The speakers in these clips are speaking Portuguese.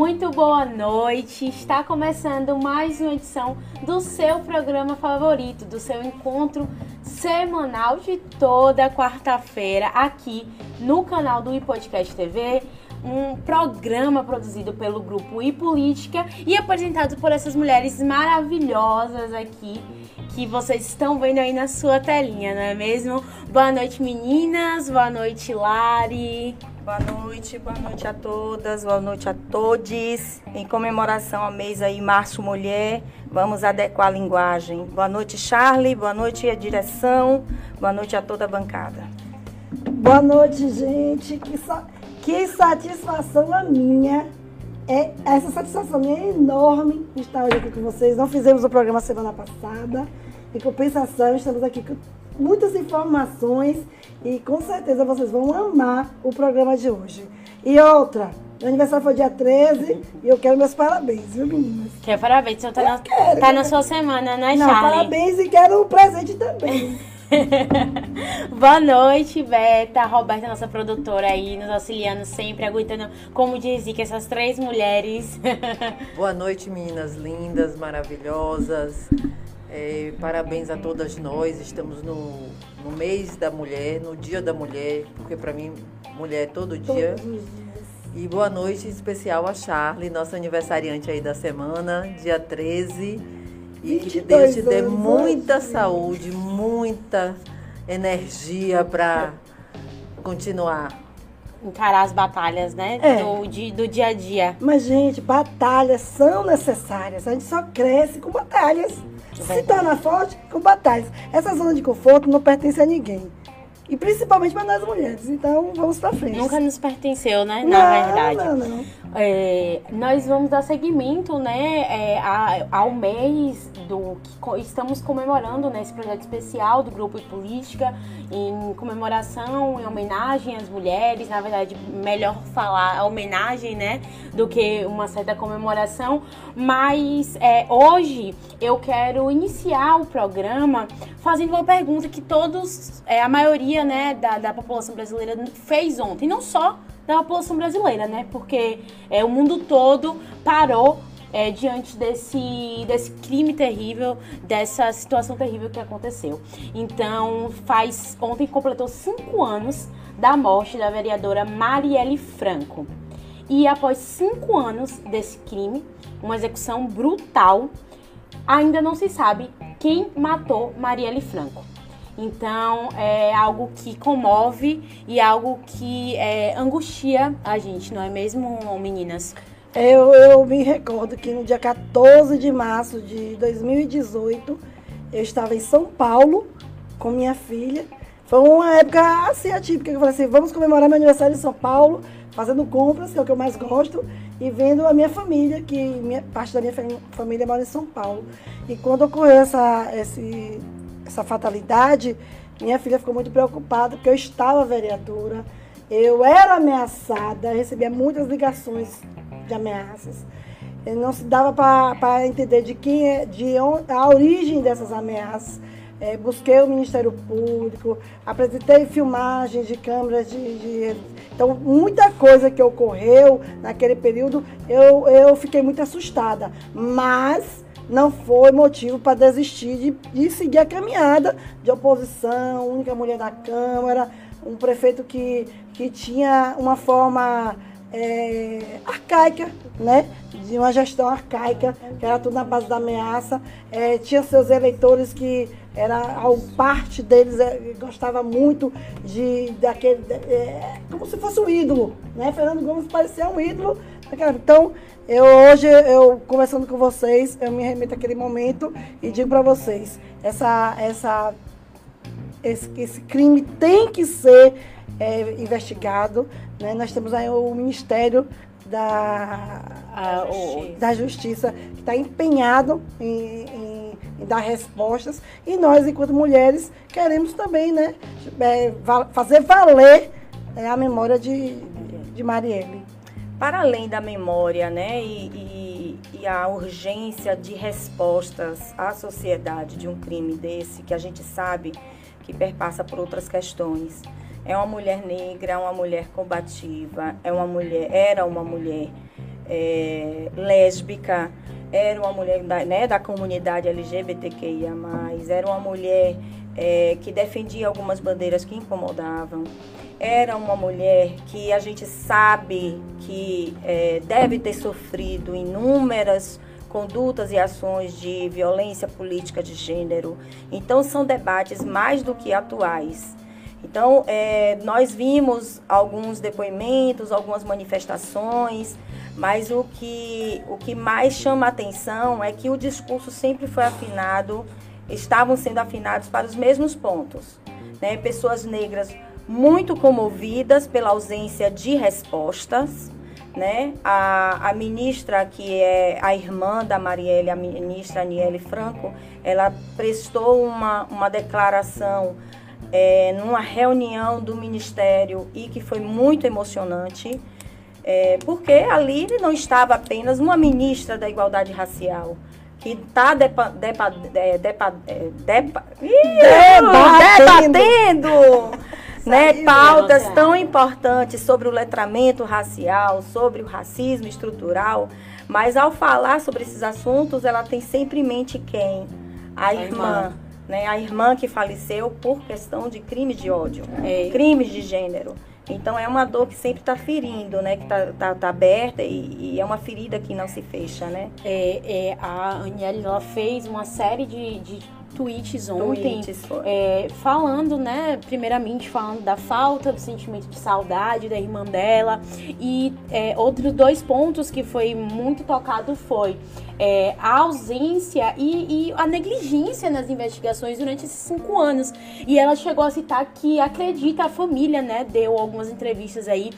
Muito boa noite. Está começando mais uma edição do seu programa favorito, do seu encontro semanal de toda quarta-feira aqui no canal do iPodcast TV um programa produzido pelo grupo e Política e apresentado por essas mulheres maravilhosas aqui que vocês estão vendo aí na sua telinha, não é mesmo? Boa noite, meninas. Boa noite, Lari. Boa noite, boa noite a todas, boa noite a todos. Em comemoração ao mês aí, Março Mulher, vamos adequar a linguagem. Boa noite, Charlie, boa noite a direção, boa noite a toda a bancada. Boa noite, gente. Que, que satisfação a minha. É, essa satisfação é enorme estar hoje aqui com vocês. Não fizemos o programa semana passada. Em compensação, estamos aqui com muitas informações e com certeza vocês vão amar o programa de hoje. E outra, meu aniversário foi dia 13 e eu quero meus parabéns, viu, meninas? Quer parabéns? Então tá, na, quero, tá na sua semana, né, Não, Charlie? parabéns e quero um presente também. Boa noite, Beta. Roberta, nossa produtora aí, nos auxiliando sempre, aguentando, como dizia, que essas três mulheres. Boa noite, meninas lindas, maravilhosas. É, parabéns a todas nós. Estamos no, no mês da mulher, no dia da mulher, porque para mim, mulher é todo dia. E boa noite especial a Charlie, nossa aniversariante aí da semana, dia 13. E que Deus te dê muita saúde, muita energia para continuar encarar as batalhas, né? É. Do, de, do dia a dia. Mas, gente, batalhas são necessárias. A gente só cresce com batalhas. Se torna forte com batalhas. Essa zona de conforto não pertence a ninguém. E principalmente para nós mulheres. Então, vamos para frente. Nunca nos pertenceu, né? Não, Na verdade. Não, não. É, nós vamos dar seguimento, né, é, ao mês do que estamos comemorando nesse né, projeto especial do Grupo e Política, em comemoração, em homenagem às mulheres. Na verdade, melhor falar homenagem, né, do que uma certa comemoração. Mas é, hoje eu quero iniciar o programa fazendo uma pergunta que todos, é, a maioria, né, da, da população brasileira fez ontem, não só da população brasileira, né? Porque é, o mundo todo parou é, diante desse, desse crime terrível, dessa situação terrível que aconteceu. Então, faz ontem completou cinco anos da morte da vereadora Marielle Franco. E após cinco anos desse crime, uma execução brutal, ainda não se sabe quem matou Marielle Franco. Então é algo que comove e algo que é, angustia a gente, não é mesmo, meninas? Eu, eu me recordo que no dia 14 de março de 2018 eu estava em São Paulo com minha filha. Foi uma época assim atípica, eu falei assim, vamos comemorar meu aniversário em São Paulo, fazendo compras, que é o que eu mais gosto, e vendo a minha família, que minha, parte da minha família mora em São Paulo. E quando ocorreu essa, esse essa fatalidade, minha filha ficou muito preocupada, porque eu estava vereadora, eu era ameaçada, recebia muitas ligações de ameaças. Eu não se dava para entender de quem é, de onde, a origem dessas ameaças. É, busquei o Ministério Público, apresentei filmagens de câmeras de, de, Então, muita coisa que ocorreu naquele período, eu, eu fiquei muito assustada. Mas não foi motivo para desistir de, de, seguir a caminhada de oposição, única mulher da Câmara, um prefeito que, que tinha uma forma é, arcaica, né? De uma gestão arcaica, que era tudo na base da ameaça. É, tinha seus eleitores que era parte deles é, gostava muito de daquele é, como se fosse um ídolo, né? Fernando Gomes parecia um ídolo. Então eu hoje, eu conversando com vocês, eu me remeto àquele momento e digo para vocês, essa, essa, esse, esse crime tem que ser é, investigado. Né? Nós temos aí o Ministério da, a, o, da Justiça que está empenhado em, em, em, dar respostas e nós, enquanto mulheres, queremos também né, é, fazer valer é, a memória de, de Marielle para além da memória né, e, e, e, a urgência de respostas à sociedade de um crime desse, que a gente sabe que perpassa por outras questões. É uma mulher negra, é uma mulher combativa, é uma mulher, era uma mulher é, lésbica, era uma mulher da, né, da comunidade LGBTQIA+, era uma mulher é, que defendia algumas bandeiras que incomodavam, era uma mulher que a gente sabe que é, deve ter sofrido inúmeras condutas e ações de violência política de gênero. Então, são debates mais do que atuais. Então, é, nós vimos alguns depoimentos, algumas manifestações, mas o que, o que mais chama atenção é que o discurso sempre foi afinado, estavam sendo afinados para os mesmos pontos. Né? Pessoas negras muito comovidas pela ausência de respostas, né? A, a ministra, que é a irmã da Marielle, a ministra Aniele Franco, ela prestou uma, uma declaração é, numa reunião do Ministério e que foi muito emocionante, é, porque ali não estava apenas uma ministra da Igualdade Racial, que está depa, depa, é, depa, é, depa, debatendo, debatendo né, pautas tão importantes sobre o letramento racial, sobre o racismo estrutural, mas ao falar sobre esses assuntos, ela tem sempre em mente quem? A, a irmã. irmã. Né, a irmã que faleceu por questão de crime de ódio, é. crimes de gênero. Então é uma dor que sempre está ferindo, né? Que está tá, tá aberta e, e, é uma ferida que não se fecha, né? É, é a Aniele, ela fez uma série de, de tweets ontem tweets, é, falando, né, primeiramente falando da falta do sentimento de saudade da irmã dela e é, outros dois pontos que foi muito tocado foi é, a ausência e, e, a negligência nas investigações durante esses cinco anos. E ela chegou a citar que acredita, a família, né, deu algumas entrevistas aí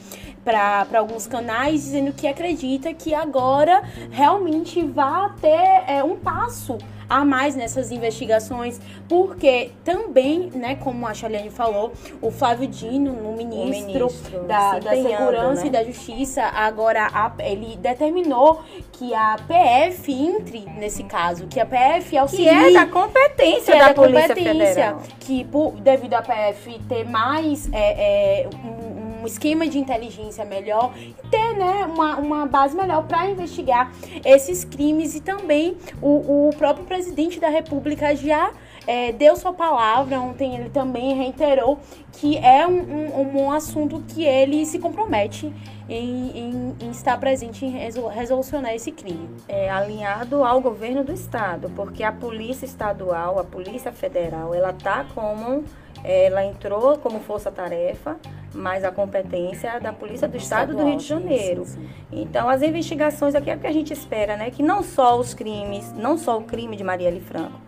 para alguns canais dizendo que acredita que agora realmente vai ter é, um passo a mais nessas investigações, porque também, né, como a Chaliane falou, o Flávio Dino, o ministro, o ministro da, da Segurança né? e da Justiça, agora a, ele determinou que a PF entre nesse caso, que a PF auxilie... Que é da competência da, é da Polícia competência, Federal. Que por, devido à PF ter mais é, é, um, um esquema de inteligência melhor e ter né, uma, uma base melhor para investigar esses crimes. E também o, o próprio presidente da República já é, deu sua palavra. Ontem ele também reiterou que é um, um, um assunto que ele se compromete em, em, em, estar presente em resolucionar esse crime. É alinhado ao governo do estado, porque a polícia estadual, a polícia federal, ela tá como ela entrou como força-tarefa, mas a competência é da Polícia do Estado do Rio de Janeiro. Sim, sim. Então, as investigações aqui é o que a gente espera, né? Que não só os crimes, não só o crime de Marielle Franco,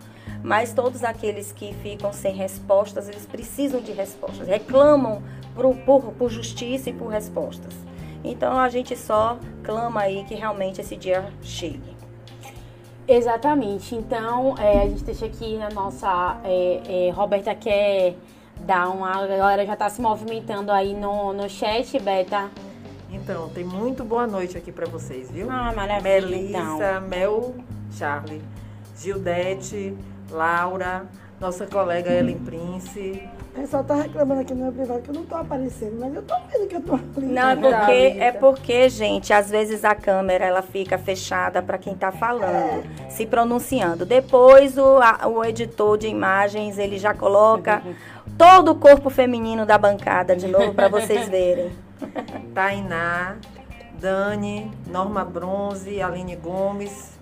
mas todos aqueles que ficam sem respostas, eles precisam de respostas, reclamam por, por, por justiça e por respostas. Então, a gente só clama aí que realmente esse dia chegue. Exatamente. Então, é, a gente deixa aqui a nossa. É, é, Roberta quer dar uma. A galera já está se movimentando aí no, no chat, Beta. Então, tem muito boa noite aqui para vocês, viu? Ah, maravilha. Melissa, então. Mel, Charlie, Gildete, Laura, nossa colega Ellen Prince. O pessoal tá reclamando aqui no meu privado que eu não tô aparecendo, mas eu tô vendo que eu tô ali. Não, é porque, é porque, gente, às vezes a câmera ela fica fechada para quem tá falando, é. se pronunciando. Depois o, a, o editor de imagens, ele já coloca todo o corpo feminino da bancada de novo para vocês verem. Tainá, Dani, Norma Bronze, Aline Gomes,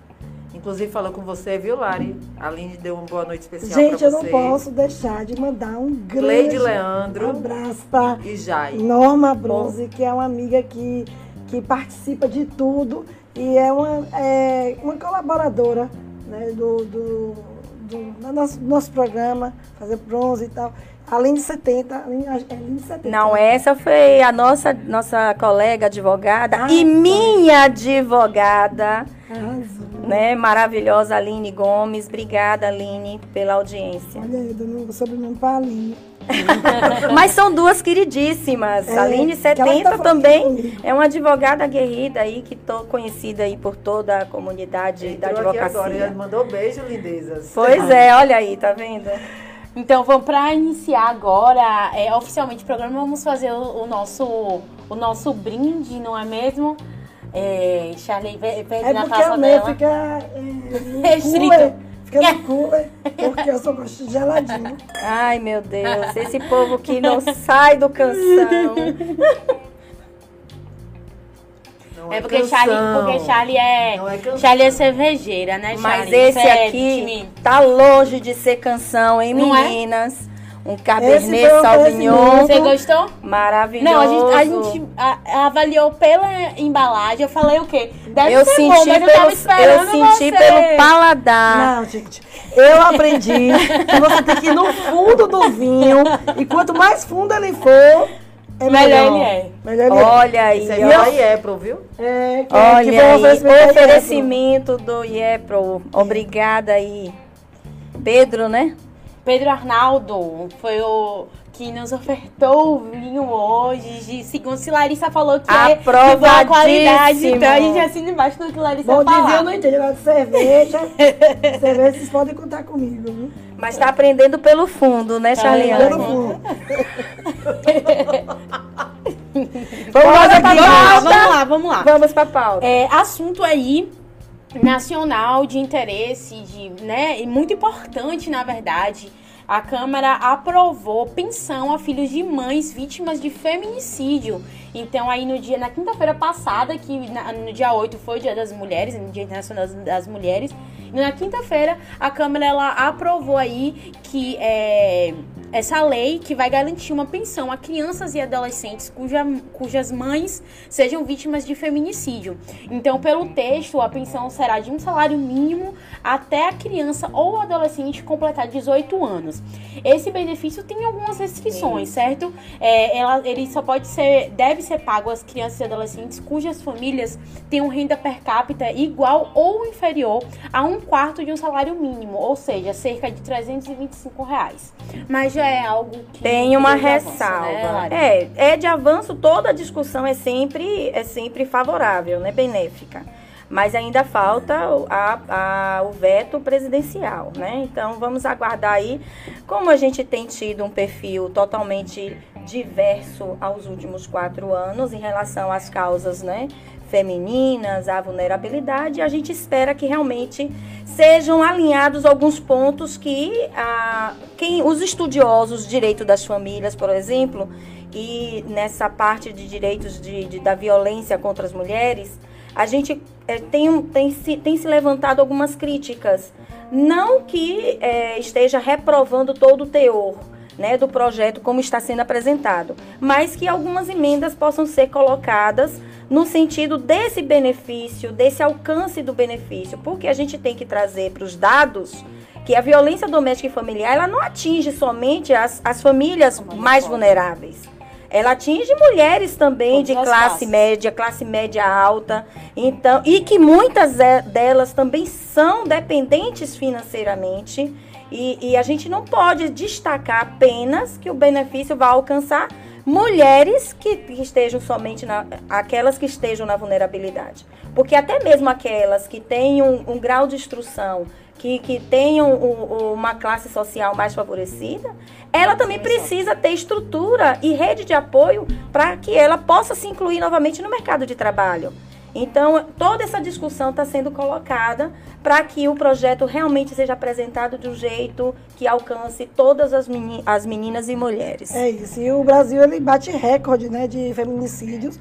Inclusive falou com você, viu, Lari? A Aline deu uma boa noite especial para você. Gente, eu não posso deixar de mandar um grande Leandro abraço para e Jai. Norma Bronze, que é uma amiga que, que participa de tudo e é uma, é uma colaboradora né, do, do, do, do nosso, nosso programa, fazer bronze e tal. Além de 70, além, de 70. Não, essa foi a nossa, nossa colega advogada ah, e minha advogada. Arrasou. Né, maravilhosa Aline Gomes. Obrigada, Aline, pela audiência. Olha aí, dando o sobrenome para Aline. Mas são duas queridíssimas. É, Aline 70 tá também é uma advogada guerrida aí, que tô conhecida aí por toda a comunidade Entrou da advocacia. Aqui agora, mandou beijo, lindezas. Pois é, olha aí, tá vendo? Então, vamos para iniciar agora é, oficialmente o programa, vamos fazer o, o, nosso, o nosso brinde, não é mesmo? É, Charlie verde É na porque meu dela. fica é, Restrito. cooler. Fica no cooler, porque eu só gosto de geladinho. Ai, meu Deus, esse povo que não sai do canção. Não É porque canção. Charlie, porque Charlie é, Não é canção. Charlie é cervejeira, né, Mas Charlie? esse Você é aqui tá longe de ser canção, hein, Não é? Um Cabernet Sauvignon Você gostou? maravilhoso. Não, a gente, a gente a- avaliou pela embalagem. Eu falei o quê? Deve eu ser senti, bom, mas eu tava pelo, eu esperando senti você. pelo paladar. Não, gente. Eu aprendi que você tem que ir no fundo do vinho. E quanto mais fundo ele for, é melhor. Melhor ele é. Melhor ele Olha aí, Isso aí ó. é da Iepro, viu? é. É, que, Olha que aí, oferecimento. oferecimento do IEPRO. Obrigada aí. Pedro, né? Pedro Arnaldo foi o que nos ofertou o vinho hoje. De, segundo se Larissa falou que é de boa qualidade. Então a gente assina embaixo do que Larissa Bom falar. dizer, eu não entendo. Agora de cerveja. cerveja, vocês podem contar comigo. Viu? Mas tá aprendendo pelo fundo, né, Tá Charliane? Pelo fundo. Vamos lá, pra pauta. Vamos lá, vamos lá. Vamos pra pauta. É, assunto aí nacional de interesse, de, né, e muito importante, na verdade. A Câmara aprovou pensão a filhos de mães vítimas de feminicídio. Então, aí no dia, na quinta-feira passada, que na- no dia 8 foi o Dia das Mulheres, no Dia Internacional das- Mulheres, e na quinta-feira a Câmara ela aprovou aí que é, essa lei que vai garantir uma pensão a crianças e adolescentes cuja, cujas mães sejam vítimas de feminicídio. Então, pelo texto, a pensão será de um salário mínimo até a criança ou adolescente completar 18 anos. Esse benefício tem algumas restrições, certo? É, ela, ele só pode ser, deve ser pago às crianças e adolescentes cujas famílias tenham renda per capita igual ou inferior a um quarto de um salário mínimo, ou seja, cerca de 325 reais. Mas já é algo que Tem uma ressalva. né, Lari? é, é de avanço, toda a discussão é sempre, é sempre favorável, né? Benéfica. Mas ainda falta o- a, a- o veto presidencial, né? Então vamos aguardar aí. Como a gente tem tido um perfil totalmente diverso aos últimos quatro anos em relação às causas, né? Femininas, à vulnerabilidade, a gente espera que realmente sejam alinhados alguns pontos que ah, quem, os estudiosos direito das famílias, por exemplo, e nessa parte de direitos de, de- da violência contra as mulheres, a gente eh, tem, tem, se, tem se levantado algumas críticas. Não que eh, esteja reprovando todo o teor né, do projeto como está sendo apresentado, mas que algumas emendas possam ser colocadas no sentido desse benefício, desse alcance do benefício, porque a gente tem que trazer para os dados que a violência doméstica e familiar ela não atinge somente as, as famílias mais vulneráveis. Ela atinge mulheres também de classe classes. média, classe média alta, então e que muitas delas também são dependentes financeiramente e, e a gente não pode destacar apenas que o benefício vai alcançar mulheres que, que estejam somente na aquelas que estejam na vulnerabilidade, porque até mesmo aquelas que têm um, um grau de instrução que, que tenham o- o- uma classe social mais favorecida, ela também precisa ter estrutura e rede de apoio para que ela possa se incluir novamente no mercado de trabalho. Então, toda essa discussão está sendo colocada para que o projeto realmente seja apresentado de um jeito que alcance todas as, meni- as meninas e mulheres. É isso. E o Brasil ele bate recorde né, de feminicídios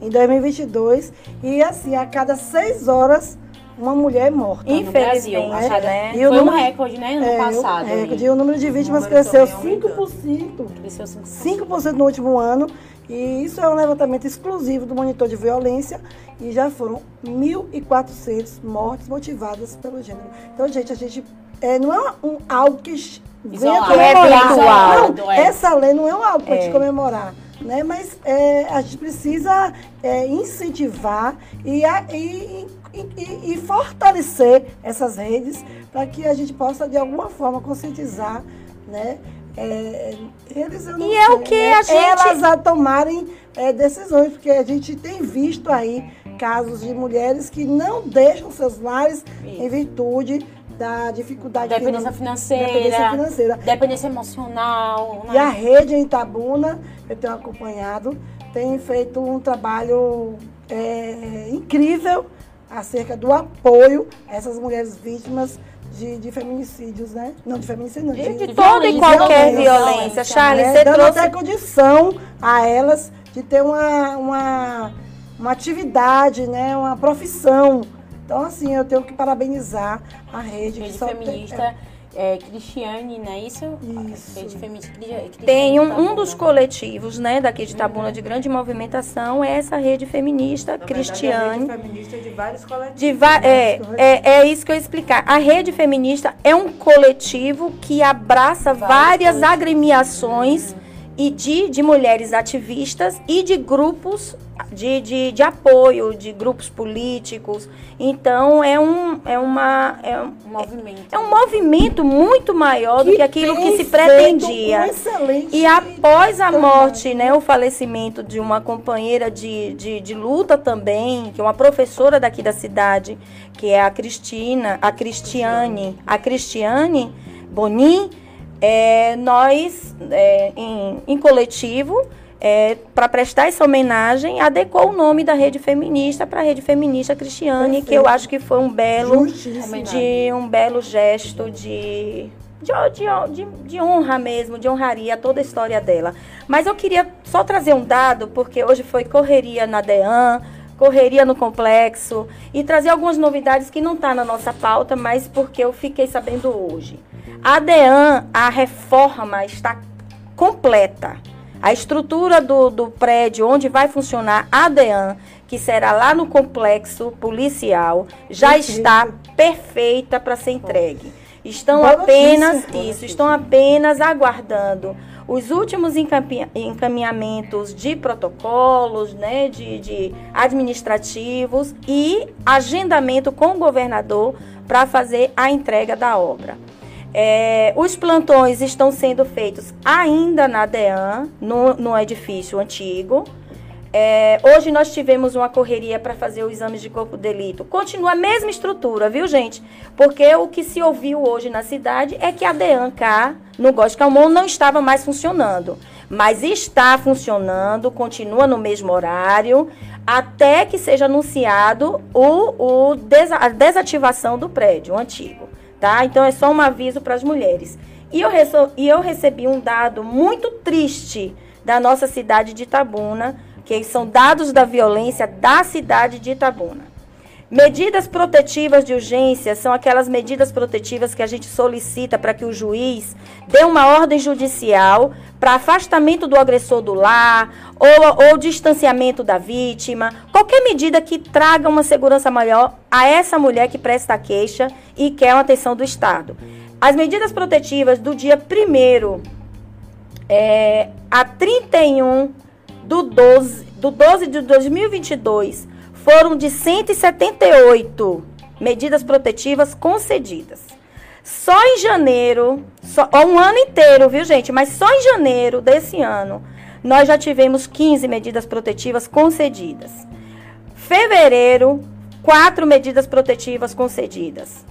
em 2022. E assim, a cada seis horas, uma mulher é morta. No Brasil, Infelizmente, cada- né? E o Foi um número- recorde, né, ano É, passado. recorde. E o número de vítimas número cresceu também aumentando. 5%. Cresceu 5%. 5% no último ano. E isso é um levantamento exclusivo do monitor de violência. E já foram 1.400 mortes motivadas pelo gênero. Então, gente, a gente. é, não é um, algo que venha comemorar. É não, é. essa lei não é um algo para É. gente comemorar. Né? Mas é, a gente precisa é, incentivar e, e- e- e- e fortalecer essas redes para que a gente possa, de alguma forma, conscientizar né? É, eles, eu não E é o sei, que né? a gente- Elas a tomarem é, decisões, porque a gente tem visto aí casos de mulheres que não deixam seus lares em virtude da dificuldade Dependência finan- financeira, dependência financeira. dependência emocional. E a Né? rede em Itabuna, eu tenho acompanhado, tem feito um trabalho é, incrível acerca do apoio a essas mulheres vítimas de, de feminicídios, né? Não, de feminicídio, não. De, de toda e qualquer violência. violência. Charles, né? você Dando trouxe... até condição a elas de ter uma, uma, uma atividade, né? Uma profissão. Então, assim, eu tenho que parabenizar a rede. Rede que feminista... Tem, é, é, Cristiane, não é isso? Isso. Rede feminista, Tem um, um dos coletivos, né, daqui de Tabuna uhum. de grande movimentação, é essa rede feminista Na Cristiane. Verdade, a rede feminista é de vários coletivos. De va é, é, é isso que eu ia explicar. A rede feminista é um coletivo que abraça várias, várias agremiações e de, de mulheres ativistas e de grupos de, de, de apoio, de grupos políticos. Então é um, é uma, é um, movimento. É, um movimento muito maior que do que aquilo que se pretendia. Um e após a morte, né, o falecimento de uma companheira de, de, de luta também, que é uma professora daqui da cidade, que é a Cristina, a Cristiane, a Cristiane Bonin, é, nós, é, em, em coletivo, é, para prestar essa homenagem, adequou o nome da rede feminista para a rede feminista Cristiane, Perfeito. que eu acho que foi um belo, de, um belo gesto de, de, de, de, honra mesmo, de honraria toda a história dela. Mas eu queria só trazer um dado, porque hoje foi correria na DEAN, correria no complexo, e trazer algumas novidades que não está na nossa pauta, mas porque eu fiquei sabendo hoje. A DEAN, a reforma está completa. A estrutura do, do prédio onde vai funcionar a DEAN, que será lá no complexo policial, já Perfeito. está perfeita para ser entregue. Estão Boa apenas notícia. isso, estão apenas aguardando os últimos encaminhamentos de protocolos, né, de, de administrativos e agendamento com o governador para fazer a entrega da obra. É, os plantões estão sendo feitos ainda na DEAN, no, no edifício antigo. É, hoje nós tivemos uma correria para fazer o exame de corpo de delito. Continua a mesma estrutura, viu, gente? Porque o que se ouviu hoje na cidade é que a DEAN cá, no Góis Calmon, não estava mais funcionando. Mas está funcionando, continua no mesmo horário, até que seja anunciado o, o a desativação do prédio antigo tá? Então é só um aviso para as mulheres. E eu, e eu recebi um dado muito triste da nossa cidade de Itabuna, que são dados da violência da cidade de Itabuna. Medidas protetivas de urgência são aquelas medidas protetivas que a gente solicita para que o juiz dê uma ordem judicial para afastamento do agressor do lar ou, ou distanciamento da vítima, qualquer medida que traga uma segurança maior a essa mulher que presta queixa e quer uma atenção do Estado. As medidas protetivas do dia 1 é, a 31 do 12, do 12 de 2022 foram de 178 medidas protetivas concedidas. Só em janeiro, só, um ano inteiro, viu gente? Mas só em janeiro desse ano, nós já tivemos 15 medidas protetivas concedidas. Fevereiro, quatro medidas protetivas concedidas.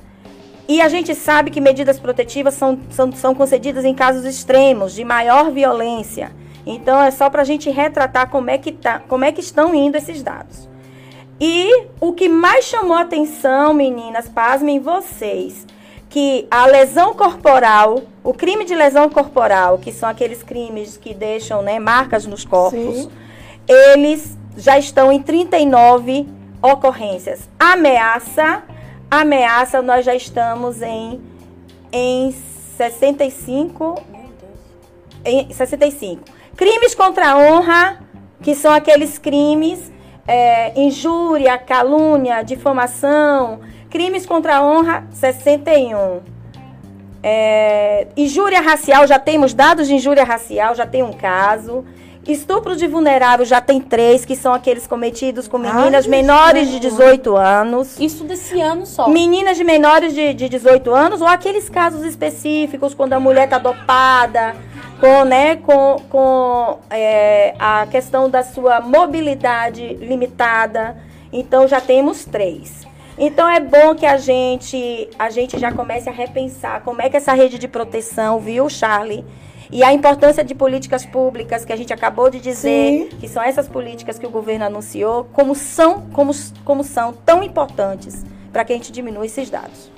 E a gente sabe que medidas protetivas são, são, são concedidas em casos extremos, de maior violência. Então é só para a gente retratar como é, que tá, como é que estão indo esses dados. E o que mais chamou atenção, meninas, pasmem vocês, que a lesão corporal, o crime de lesão corporal, que são aqueles crimes que deixam né, marcas nos corpos, Sim. eles já estão em 39 ocorrências. Ameaça, ameaça, nós já estamos em, em 65. Em 65. Crimes contra a honra, que são aqueles crimes é, injúria, calúnia, difamação, crimes contra a honra, 61. É, injúria racial, já temos dados de injúria racial, já tem um caso. Estupro de vulnerável já tem três, que são aqueles cometidos com meninas Ai, menores de 18 anos. Isso desse ano só. Meninas de menores de, de 18 anos, ou aqueles casos específicos, quando a mulher está dopada, com, né, com, com é, a questão da sua mobilidade limitada. Então já temos três. Então é bom que a gente a gente já comece a repensar como é que essa rede de proteção, viu, Charlie? E a importância de políticas públicas que a gente acabou de dizer, Sim. que são essas políticas que o governo anunciou, como são, como, como são tão importantes para que a gente diminua esses dados.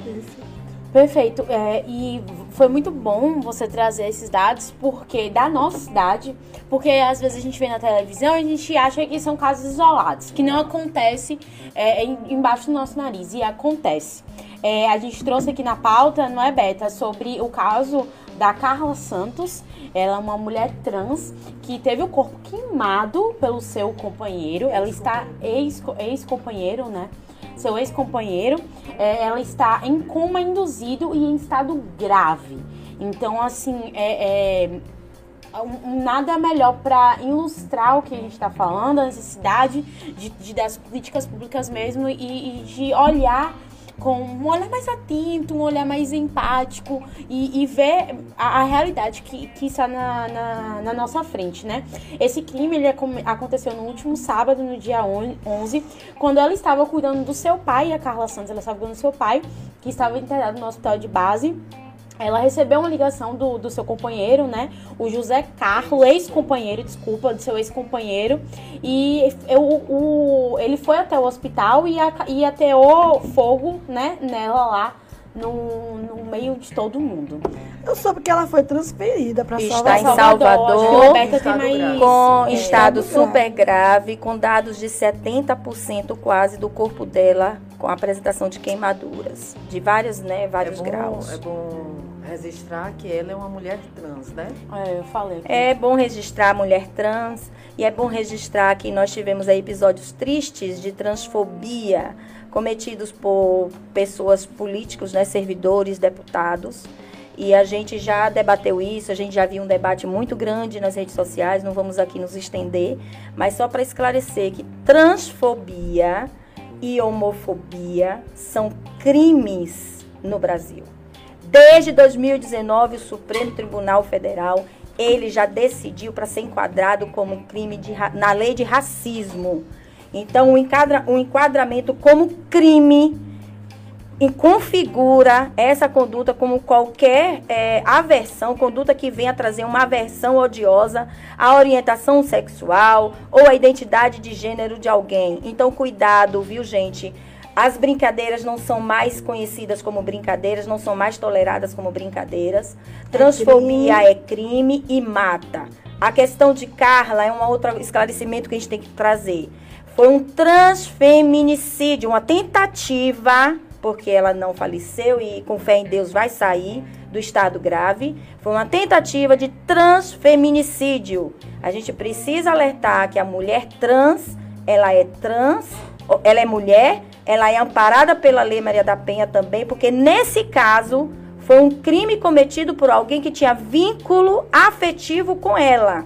Perfeito. É, e foi muito bom você trazer esses dados, porque da nossa cidade, porque às vezes a gente vê na televisão e a gente acha que são casos isolados, que não acontece é, em- embaixo do nosso nariz, e acontece. É, a gente trouxe aqui na pauta, não é, Beta, sobre o caso da Carla Santos. Ela é uma mulher trans que teve o corpo queimado pelo seu companheiro. Ela está ex- ex-companheiro, né? seu ex-companheiro, é, ela está em coma induzido e em estado grave. Então, assim, é, é, nada melhor para ilustrar o que a gente está falando, a necessidade de, de- das políticas públicas mesmo e, e de olhar com um olhar mais atento, um olhar mais empático e, e ver a, a realidade que, que está na, na, na nossa frente, né? Esse crime ele aconteceu no último sábado, no dia on- 11, quando ela estava cuidando do seu pai, a Carla Santos, ela estava cuidando do seu pai, que estava internado no hospital de base. Ela recebeu uma ligação do, do seu companheiro, né? O José Carlos, ex-companheiro, desculpa, do seu ex-companheiro. E eu, o, ele foi até o hospital e, a, e ateou fogo, né, nela lá, no, no meio de todo mundo. Eu soube que ela foi transferida para Está em Salvador. Salvador, com é, estado super grave, com dados de 70% quase do corpo dela, com apresentação de queimaduras, de vários, né, vários é bom, graus. É bom registrar que ela é uma mulher trans, né? É, eu falei. aqui. É bom registrar a mulher trans e é bom registrar que nós tivemos aí episódios tristes de transfobia cometidos por pessoas políticos, né, servidores, deputados. E a gente já debateu isso, a gente já viu um debate muito grande nas redes sociais, não vamos aqui nos estender, mas só para esclarecer que transfobia e homofobia são crimes no Brasil. Desde 2019, o Supremo Tribunal Federal ele já decidiu para ser enquadrado como crime de, na lei de racismo. Então, o, enquadra, o enquadramento como crime e configura essa conduta como qualquer é, aversão, conduta que venha trazer uma aversão odiosa à orientação sexual ou à identidade de gênero de alguém. Então, cuidado, viu, gente? As brincadeiras não são mais conhecidas como brincadeiras, não são mais toleradas como brincadeiras. Transfobia é crime e mata. A questão de Carla é um outro esclarecimento que a gente tem que trazer. Foi um transfeminicídio, uma tentativa, porque ela não faleceu e com fé em Deus vai sair do estado grave. Foi uma tentativa de transfeminicídio. A gente precisa alertar que a mulher trans, ela é trans, ela é mulher, ela é amparada pela Lei Maria da Penha também, porque nesse caso foi um crime cometido por alguém que tinha vínculo afetivo com ela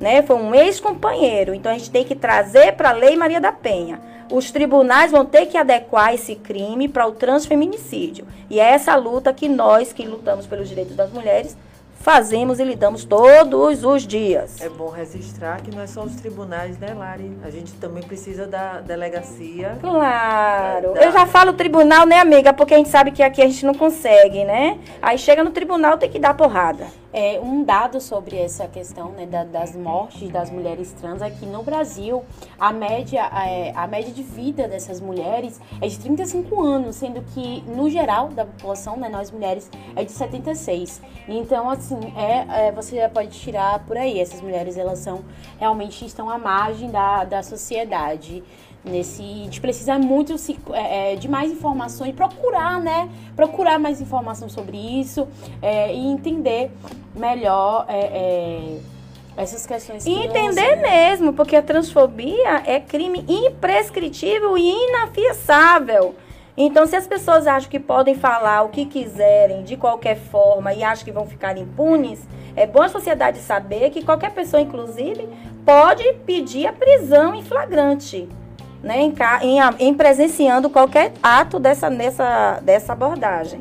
né? Foi um ex-companheiro. Então a gente tem que trazer para a Lei Maria da Penha. Os tribunais vão ter que adequar esse crime para o transfeminicídio. E é essa luta que nós, que lutamos pelos direitos das mulheres, fazemos e lidamos todos os dias. É bom registrar que não é só os tribunais, né, Lari? A gente também precisa da delegacia. Claro. Tá. Eu já falo tribunal, né, amiga? Porque a gente sabe que aqui a gente não consegue, né? Aí chega no tribunal, tem que dar porrada. É, um dado sobre essa questão né, da- das mortes das mulheres trans é que no Brasil a média, é, a média de vida dessas mulheres é de 35 anos, sendo que no geral da população, né, nós mulheres, é de 76. Então, assim, é, é, você já pode tirar por aí. Essas mulheres elas são realmente estão à margem da, da sociedade. Nesse, a gente precisa muito se, é, é, de mais informações, procurar, né? Procurar mais informação sobre isso é, e entender melhor é, é, essas questões. que entender são- mesmo, porque a transfobia é crime imprescritível e inafiançável. Então, se as pessoas acham que podem falar o que quiserem, de qualquer forma, e acham que vão ficar impunes, é bom a sociedade saber que qualquer pessoa, inclusive, pode pedir a prisão em flagrante, né? Em, em, em presenciando qualquer ato dessa, nessa, dessa abordagem.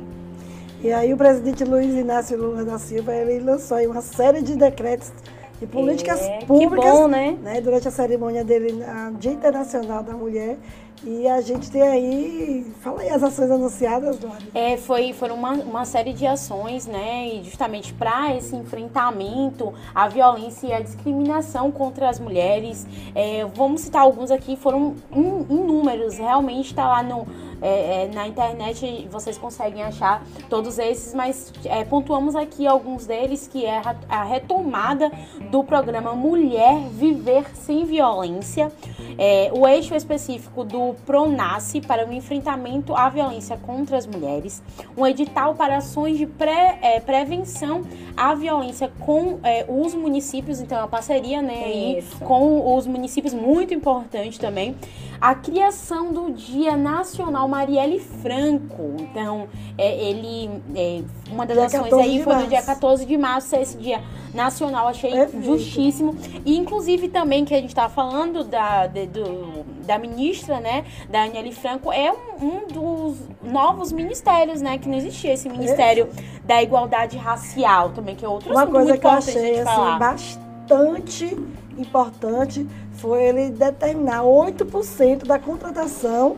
E aí o presidente Luiz Inácio Lula da Silva, ele lançou aí uma série de decretos de políticas É, públicas bom, né? né, durante a cerimônia dele no Dia Internacional da Mulher. E a gente tem aí. Fala aí as ações anunciadas, Dori. É, foi, foram uma, uma série de ações, né? E justamente para esse enfrentamento à violência e à discriminação contra as mulheres. É, vamos citar alguns aqui, foram in- inúmeros. Realmente está lá no, é, é, na internet, vocês conseguem achar todos esses, mas é, pontuamos aqui alguns deles, que é a- a retomada do programa Mulher Viver Sem Violência, é, o eixo específico do PRONASSE para o enfrentamento à violência contra as mulheres, um edital para ações de pré- é, prevenção à violência com é, os municípios, então é uma parceria né, com os municípios, muito importante também. A criação do Dia Nacional Marielle Franco. Então, é, ele. é, uma das Dia ações 14 aí foi no dia 14 de março, esse dia nacional, achei Perfeito. justíssimo. E, inclusive, também que a gente estava falando da, de- do- da ministra, né, da Aniele Franco, é um, um dos novos ministérios, né, que não existia esse Ministério da Igualdade Racial também, que é outro Uma coisa que eu achei assim, bastante importante foi ele determinar 8% da contratação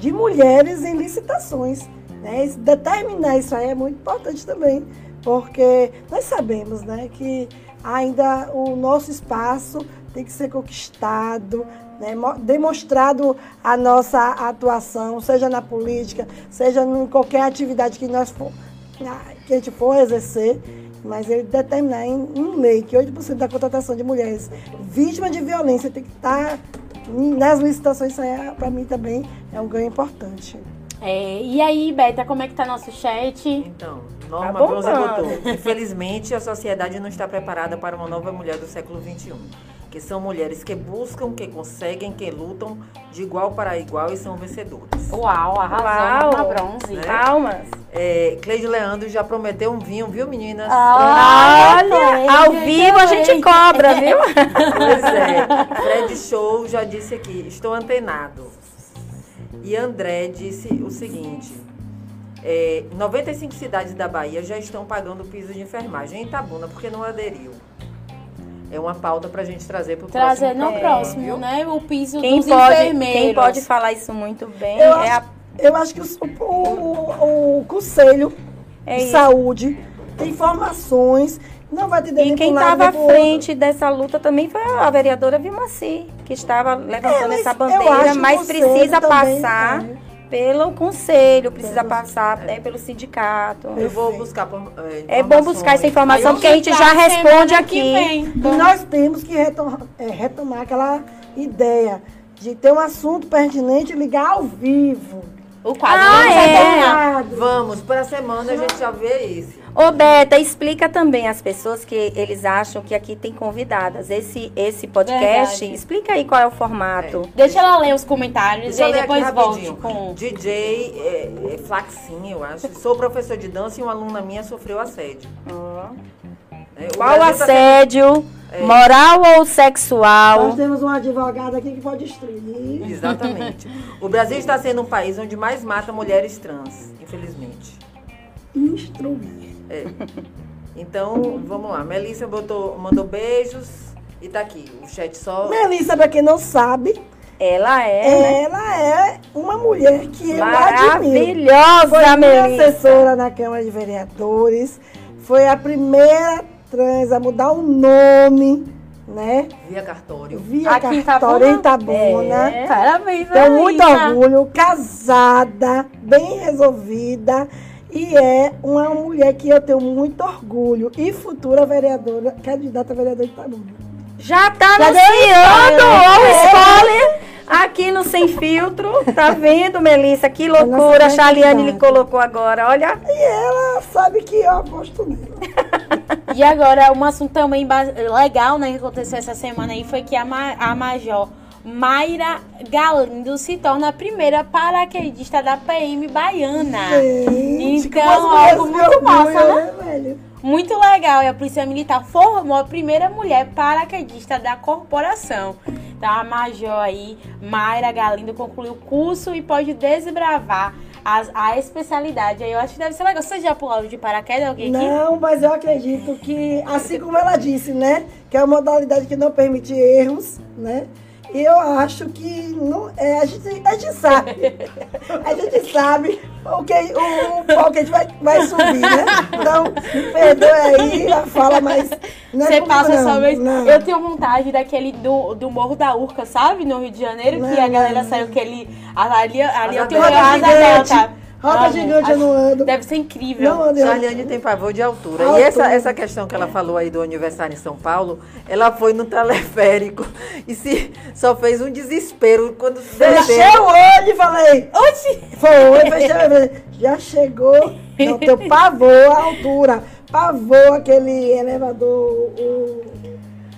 de mulheres em licitações. Né? Determinar isso aí é muito importante também, porque nós sabemos né, que ainda o nosso espaço tem que ser conquistado, né, mo- demonstrado a nossa atuação, seja na política, seja em qualquer atividade que nós for, que a gente for exercer, mas ele determinar em, em lei que 8% da contratação de mulheres vítimas de violência tem que estar nas licitações, isso aí para mim também é um ganho importante. É, e aí, Beta, como é que tá nosso chat? Então, Norma Tá Bronze botou. Infelizmente, a sociedade não está preparada para uma nova mulher do século XXI. Que são mulheres que buscam, que conseguem, que lutam de igual para igual e são vencedoras. Uau, arrasou Uau. na bronze. Né? Palmas. É, Cleide Leandro já prometeu um vinho, viu, meninas? Ah, Olha, ao gente, vivo a gente cobra, viu? Pois é. Fred Show já disse aqui, estou antenado. E André disse o seguinte: é, 95 cidades da Bahia já estão pagando o piso de enfermagem em Itabuna porque não aderiu. É uma pauta pra gente trazer pro Trazer próximo no programa, próximo, viu? né? O piso Quem dos pode, enfermeiros. quem pode falar isso muito bem Eu é a acho, eu acho que o, o- o Conselho É de isso. Saúde tem informações, não vai te E quem estava à frente dessa luta também foi a vereadora Vilmaci, que estava levantando É, mas essa bandeira, mas o precisa também, passar é. Pelo conselho, precisa Pelo- passar né, pelo sindicato. Eu vou buscar por- é, É bom buscar essa informação, porque a gente já responde aqui. vem. E nós temos que retomar, é, retomar aquela ideia de ter um assunto pertinente e ligar ao vivo. O quadro Ah, vamos é. Vamos, para a semana a gente já vê esse. Ô, Beta, explica também às pessoas que eles acham que aqui tem convidadas. Esse, esse podcast, Verdade. explica aí qual é o formato. Deixa ela ler os comentários Deixa e depois volte rapidinho. com. DJ é, é, Flaxin, eu acho. Sou professor de dança e uma aluna minha sofreu assédio. É, o Qual tá assédio? Moral ou sexual? Nós temos um advogado aqui que pode instruir. Exatamente. O Brasil está sendo um país onde mais mata mulheres trans, infelizmente. Instruir. É. Então, vamos lá. Melissa botou, mandou beijos e tá aqui. O chat só. Melissa, para quem não sabe, Ela é, né? ela é uma mulher que eu admiro. Maravilhosa, Foi minha Melissa. assessora na Câmara de Vereadores. Foi a primeira trans a mudar o nome, né? Via cartório. Via Aqui em cartório em Itabuna? É. Parabéns, Tenho muito Melissa. orgulho, casada, bem resolvida. E é uma mulher que eu tenho muito orgulho. E futura vereadora, candidata a vereadora de Itabuna. Já tá Já anunciando o spoiler aqui no Sem Filtro. Tá vendo, Melissa? Que loucura. A nossa Charliane lhe candidata. colocou agora. Olha. E ela sabe que eu aposto nela. E agora, um assunto também legal, né, que aconteceu essa semana aí, foi que a, Ma- a Major Mayra Galindo se torna a primeira paraquedista da PM baiana. Gente, Então, algo muito massa, orgulham, né? velho? Muito legal. E a Polícia Militar formou a primeira mulher paraquedista da corporação. Então, a Major aí, Mayra Galindo, concluiu o curso e pode desbravar as- a especialidade. Aí eu acho que deve ser legal. Vocês já pularam de paraquedas alguém aqui? Não, mas eu acredito que, assim como ela disse, né? Que é uma modalidade que não permite erros, né? E eu acho que não, é, a, gente, a gente sabe. A gente sabe o, que, o, o pau que a gente vai, vai subir, né? Então, me perdoe aí a fala, mas. Não é Você passa não, só vez. não. Eu tenho vontade daquele do, do Morro da Urca, sabe? No Rio de Janeiro, que Não, a galera não. saiu aquele. Ali, ali eu tenho asa delta. Roda Amo. gigante eu não ando. Deve ser incrível. Não ando. Charliane tem pavor de altura. Altura. E essa, essa questão que ela falou aí do aniversário em São Paulo, ela foi no teleférico e se, só fez um desespero quando Fechei o olho e falei. Oxi! Foi, fechei o olho. Já chegou. Não, teu pavor a altura. Pavor aquele elevador. O,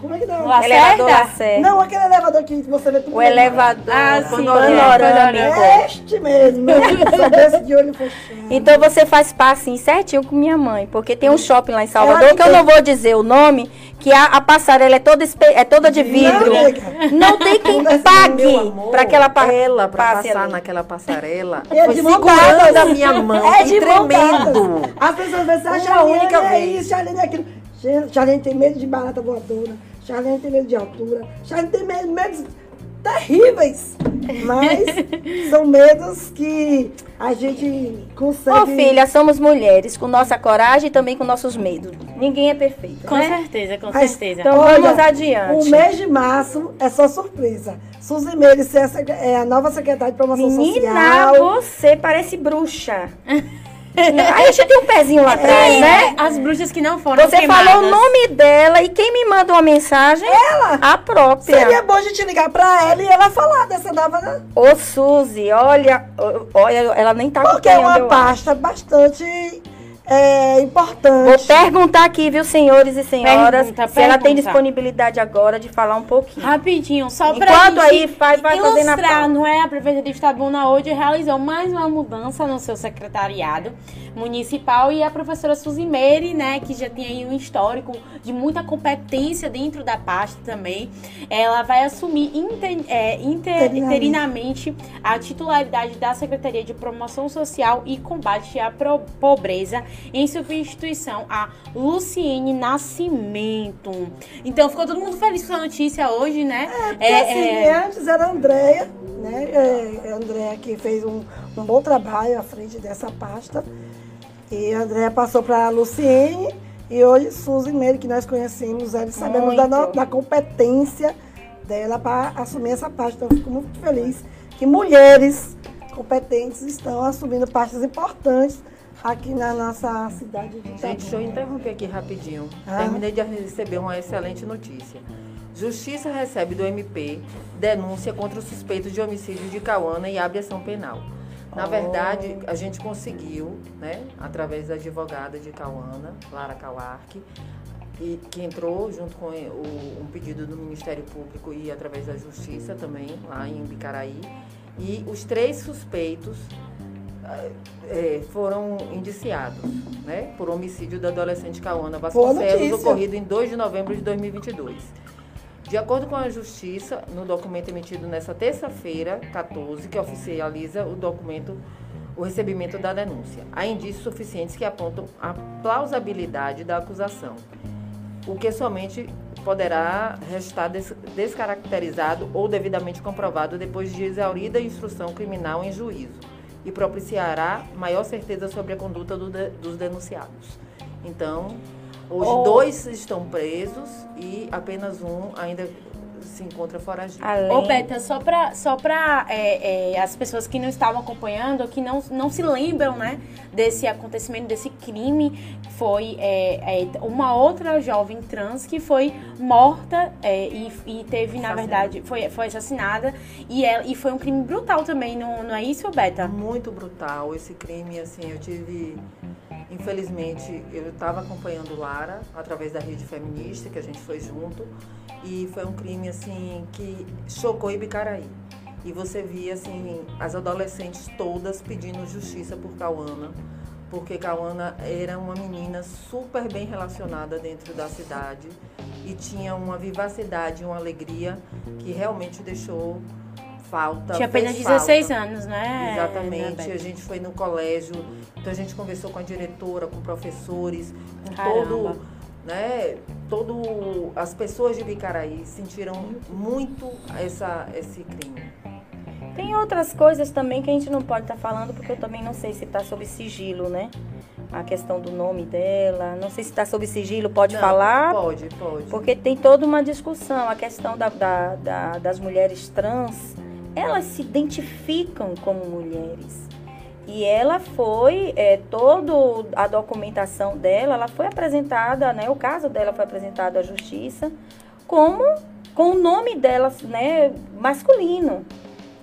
como é que dá? Lacerda? Elevador Lacerda. Não, aquele elevador que você vê tudo. O elevador Ah, panorâmico. Este mesmo. Desse de olho fechado. Então você faz passinho certinho com minha mãe, porque tem um shopping lá em Salvador, Ela que eu tem- não vou dizer o nome, que a, a passarela é toda, é toda de vidro. Não. Não tem quem Não, pague para aquela pa ela pra passar ali. naquela passarela É foi de segurando a minha mão É de tremendo. montadas. As pessoas pensam, Uma Charlene é isso, Charlene é aquilo. Gente, Charlene tem medo de barata voadora. Charlene tem medo de altura. Charlene tem medo, medos terríveis. Mas são medos que a gente consegue... Ô filha, somos mulheres, com nossa coragem e também com nossos medos. Ninguém é perfeito, Com né? certeza, com Mas, certeza. Então Olha, vamos adiante. O mês de março é só surpresa. Suzy Meire secre- é a nova secretária de promoção Menina, social. você parece bruxa. Aí a gente tem um pezinho lá atrás, É, né? As bruxas que não foram Você queimadas. falou o nome dela e quem me manda uma mensagem? Ela. A própria. Seria bom a gente ligar pra ela e ela falar dessa nova... né? Ô, Suzy, olha, olha, ela nem tá Porque é acompanhando. uma eu pasta bastante é, Vou importante. perguntar aqui, viu, senhores e senhoras, Pergunta, se ela tem pergunta. disponibilidade agora de falar um pouquinho. Rapidinho, só pra Enquanto aí, vai- vai fazendo a ilustrar, pauta. não é? A Prefeitura de Itabuna hoje realizou mais uma mudança no seu secretariado municipal e a professora Suzy Meire, né, que já tem aí um histórico de muita competência dentro da pasta também, ela vai assumir inter- é, inter- Interinamente. a titularidade da Secretaria de Promoção Social e Combate à Pro- Pobreza em substituição a Luciene Nascimento. Então ficou todo mundo feliz com essa notícia hoje, né? Porque, assim, antes era a Andréia, né? É, a Andréia que fez um, um bom trabalho à frente dessa pasta. E a Andréia passou para a Luciene e hoje Suzy Meire, que nós conhecemos ela sabemos da, da competência dela para assumir essa pasta. Então, eu fico muito feliz que mulheres competentes estão assumindo pastas importantes aqui na nossa cidade de Gente, deixa eu Itabuna. interromper aqui rapidinho. Ah. Terminei de receber uma excelente notícia. Justiça recebe do MP denúncia contra o suspeito de homicídio de Cauana e abre ação penal. Na verdade, a gente conseguiu, né, através da advogada de Cauana, Lara Cauarque, e que entrou junto com o, um pedido do Ministério Público e através da Justiça também, lá em Bicaraí. E os três suspeitos eh, foram indiciados né, por homicídio da adolescente Cauana Vasconcelos, ocorrido em 2 de novembro de 2022. De acordo com a Justiça, no documento emitido nesta terça-feira, 14, que oficializa o documento, o recebimento da denúncia, há indícios suficientes que apontam a plausibilidade da acusação, o que somente poderá restar des- descaracterizado ou devidamente comprovado depois de exaurida a instrução criminal em juízo e propiciará maior certeza sobre a conduta do de- dos denunciados. Então, hoje Oh. dois estão presos e apenas um ainda se encontra foragido. Além... Ô, Beta, só pra, só pra é, é, as pessoas que não estavam acompanhando, que não, não se lembram, né, desse acontecimento, desse crime, foi é, é, uma outra jovem trans que foi morta é, e, e teve, na Assassinada. verdade, foi, foi assassinada. E, ela, e foi um crime brutal também, não, não é isso, Beta? Muito brutal esse crime, assim, eu tive, infelizmente, eu estava acompanhando Lara através da rede feminista, que a gente foi junto, e foi um crime, assim, que chocou Ibicaraí. E você via, assim, as adolescentes todas pedindo justiça por Cauana, porque Cauana era uma menina super bem relacionada dentro da cidade e tinha uma vivacidade, uma alegria que realmente deixou falta. Tinha apenas fez 16 falta. anos, né? Exatamente. Beta? A gente foi no colégio, então a gente conversou com a diretora, com professores, com Caramba. todo, né, todo as pessoas de Bicaraí sentiram muito essa, esse crime. Tem outras coisas também que a gente não pode estar falando, porque eu também não sei se está sob sigilo, né? A questão do nome dela. Não sei se está sob sigilo, pode Não, falar? Pode, pode. Porque tem toda uma discussão. A questão da, da- da- das mulheres trans, elas se identificam como mulheres. E ela foi, é, toda a documentação dela, ela foi apresentada, né? O caso dela foi apresentado à justiça como com o nome dela, né, masculino.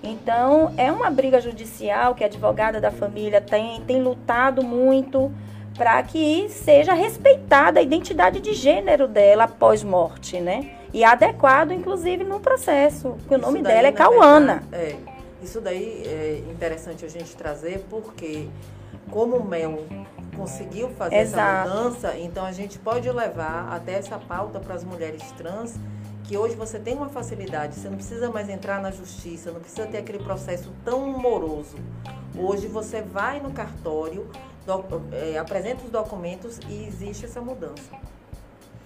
Então, é uma briga judicial que a advogada da família tem, tem lutado muito para que seja respeitada a identidade de gênero dela após morte, né? E adequado, inclusive, no processo, porque o nome daí, dela é na Cauana. verdade, É, isso daí é interessante a gente trazer porque como o Mel conseguiu fazer Exato. essa mudança, então a gente pode levar até essa pauta para as mulheres trans que hoje você tem uma facilidade, você não precisa mais entrar na justiça, não precisa ter aquele processo tão moroso. Hoje você vai no cartório, doc- é, apresenta os documentos e existe essa mudança.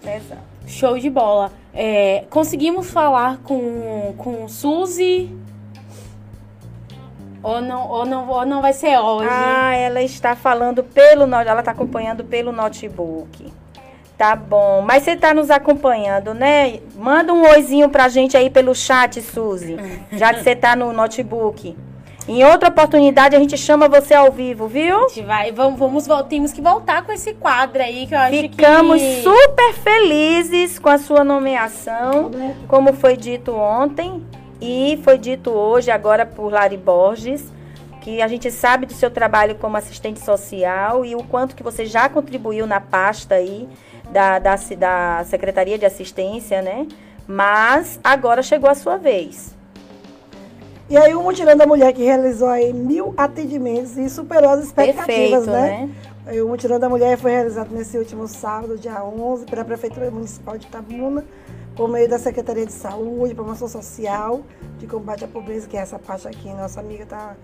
Exato. Show de bola. É, conseguimos falar com, com Suzy? Ou não, ou, não, ou não vai ser hoje? Ah, ela está falando pelo ela está acompanhando pelo notebook. Tá bom, mas você está nos acompanhando, né? Manda um oizinho pra gente aí pelo chat, Suzy, já que você tá no notebook. Em outra oportunidade a gente chama você ao vivo, viu? A gente vai, vamos, vamos, temos que voltar com esse quadro aí que eu acho Ficamos que... super felizes com a sua nomeação, como foi dito ontem e foi dito hoje, agora por Lari Borges, que a gente sabe do seu trabalho como assistente social e o quanto que você já contribuiu na pasta aí da, da, da Secretaria de Assistência, né? Mas agora chegou a sua vez. E aí o Mutirão da Mulher que realizou aí mil atendimentos e superou as expectativas, Perfeito, né? né? O Mutirão da Mulher foi realizado nesse último sábado, dia 11, pela Prefeitura Municipal de Itabuna, por meio da Secretaria de Saúde, Promoção Social, de Combate à Pobreza, que é essa parte aqui, nossa amiga está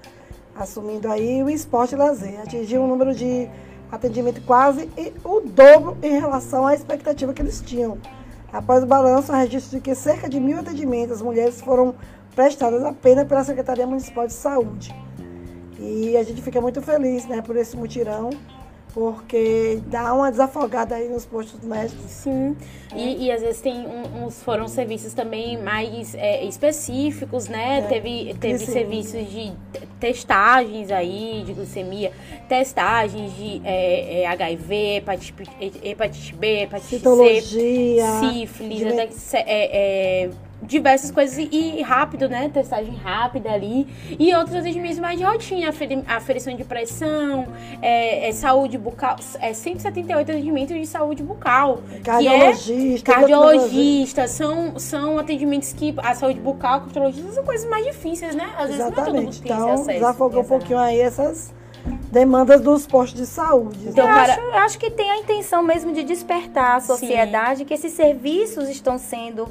assumindo aí, o Esporte e Lazer. Atingiu um número de atendimento quase o dobro em relação à expectativa que eles tinham. Após o balanço, há registro de que cerca de mil atendimentos às mulheres foram prestadas apenas pela Secretaria Municipal de Saúde. E a gente fica muito feliz né, por esse mutirão, porque dá uma desafogada aí nos postos médicos. Sim, e, e às vezes tem um- uns foram serviços também mais é, específicos, né? É, teve teve serviços de te- testagens aí de glicemia, testagens de é, é, HIV, hepatite, hepatite B, hepatite C, Citologia. sífilis, dimen- até que se- é, é, diversas coisas e, rápido, né? Testagem rápida ali. E outros atendimentos mais de rotina, aferi- aferição de pressão, é, é, saúde bucal, é 178 atendimentos de saúde bucal. É Cardiologista. cardiologista, são, são atendimentos que a saúde bucal, cardiologista são coisas mais difíceis, né? Às vezes não é todo mundo Exatamente. tem esse Então, acesso. desafogou um pouquinho aí essas demandas dos postos de saúde. Então, eu, para- acho, eu acho que tem a intenção mesmo de despertar a sociedade, que esses serviços estão sendo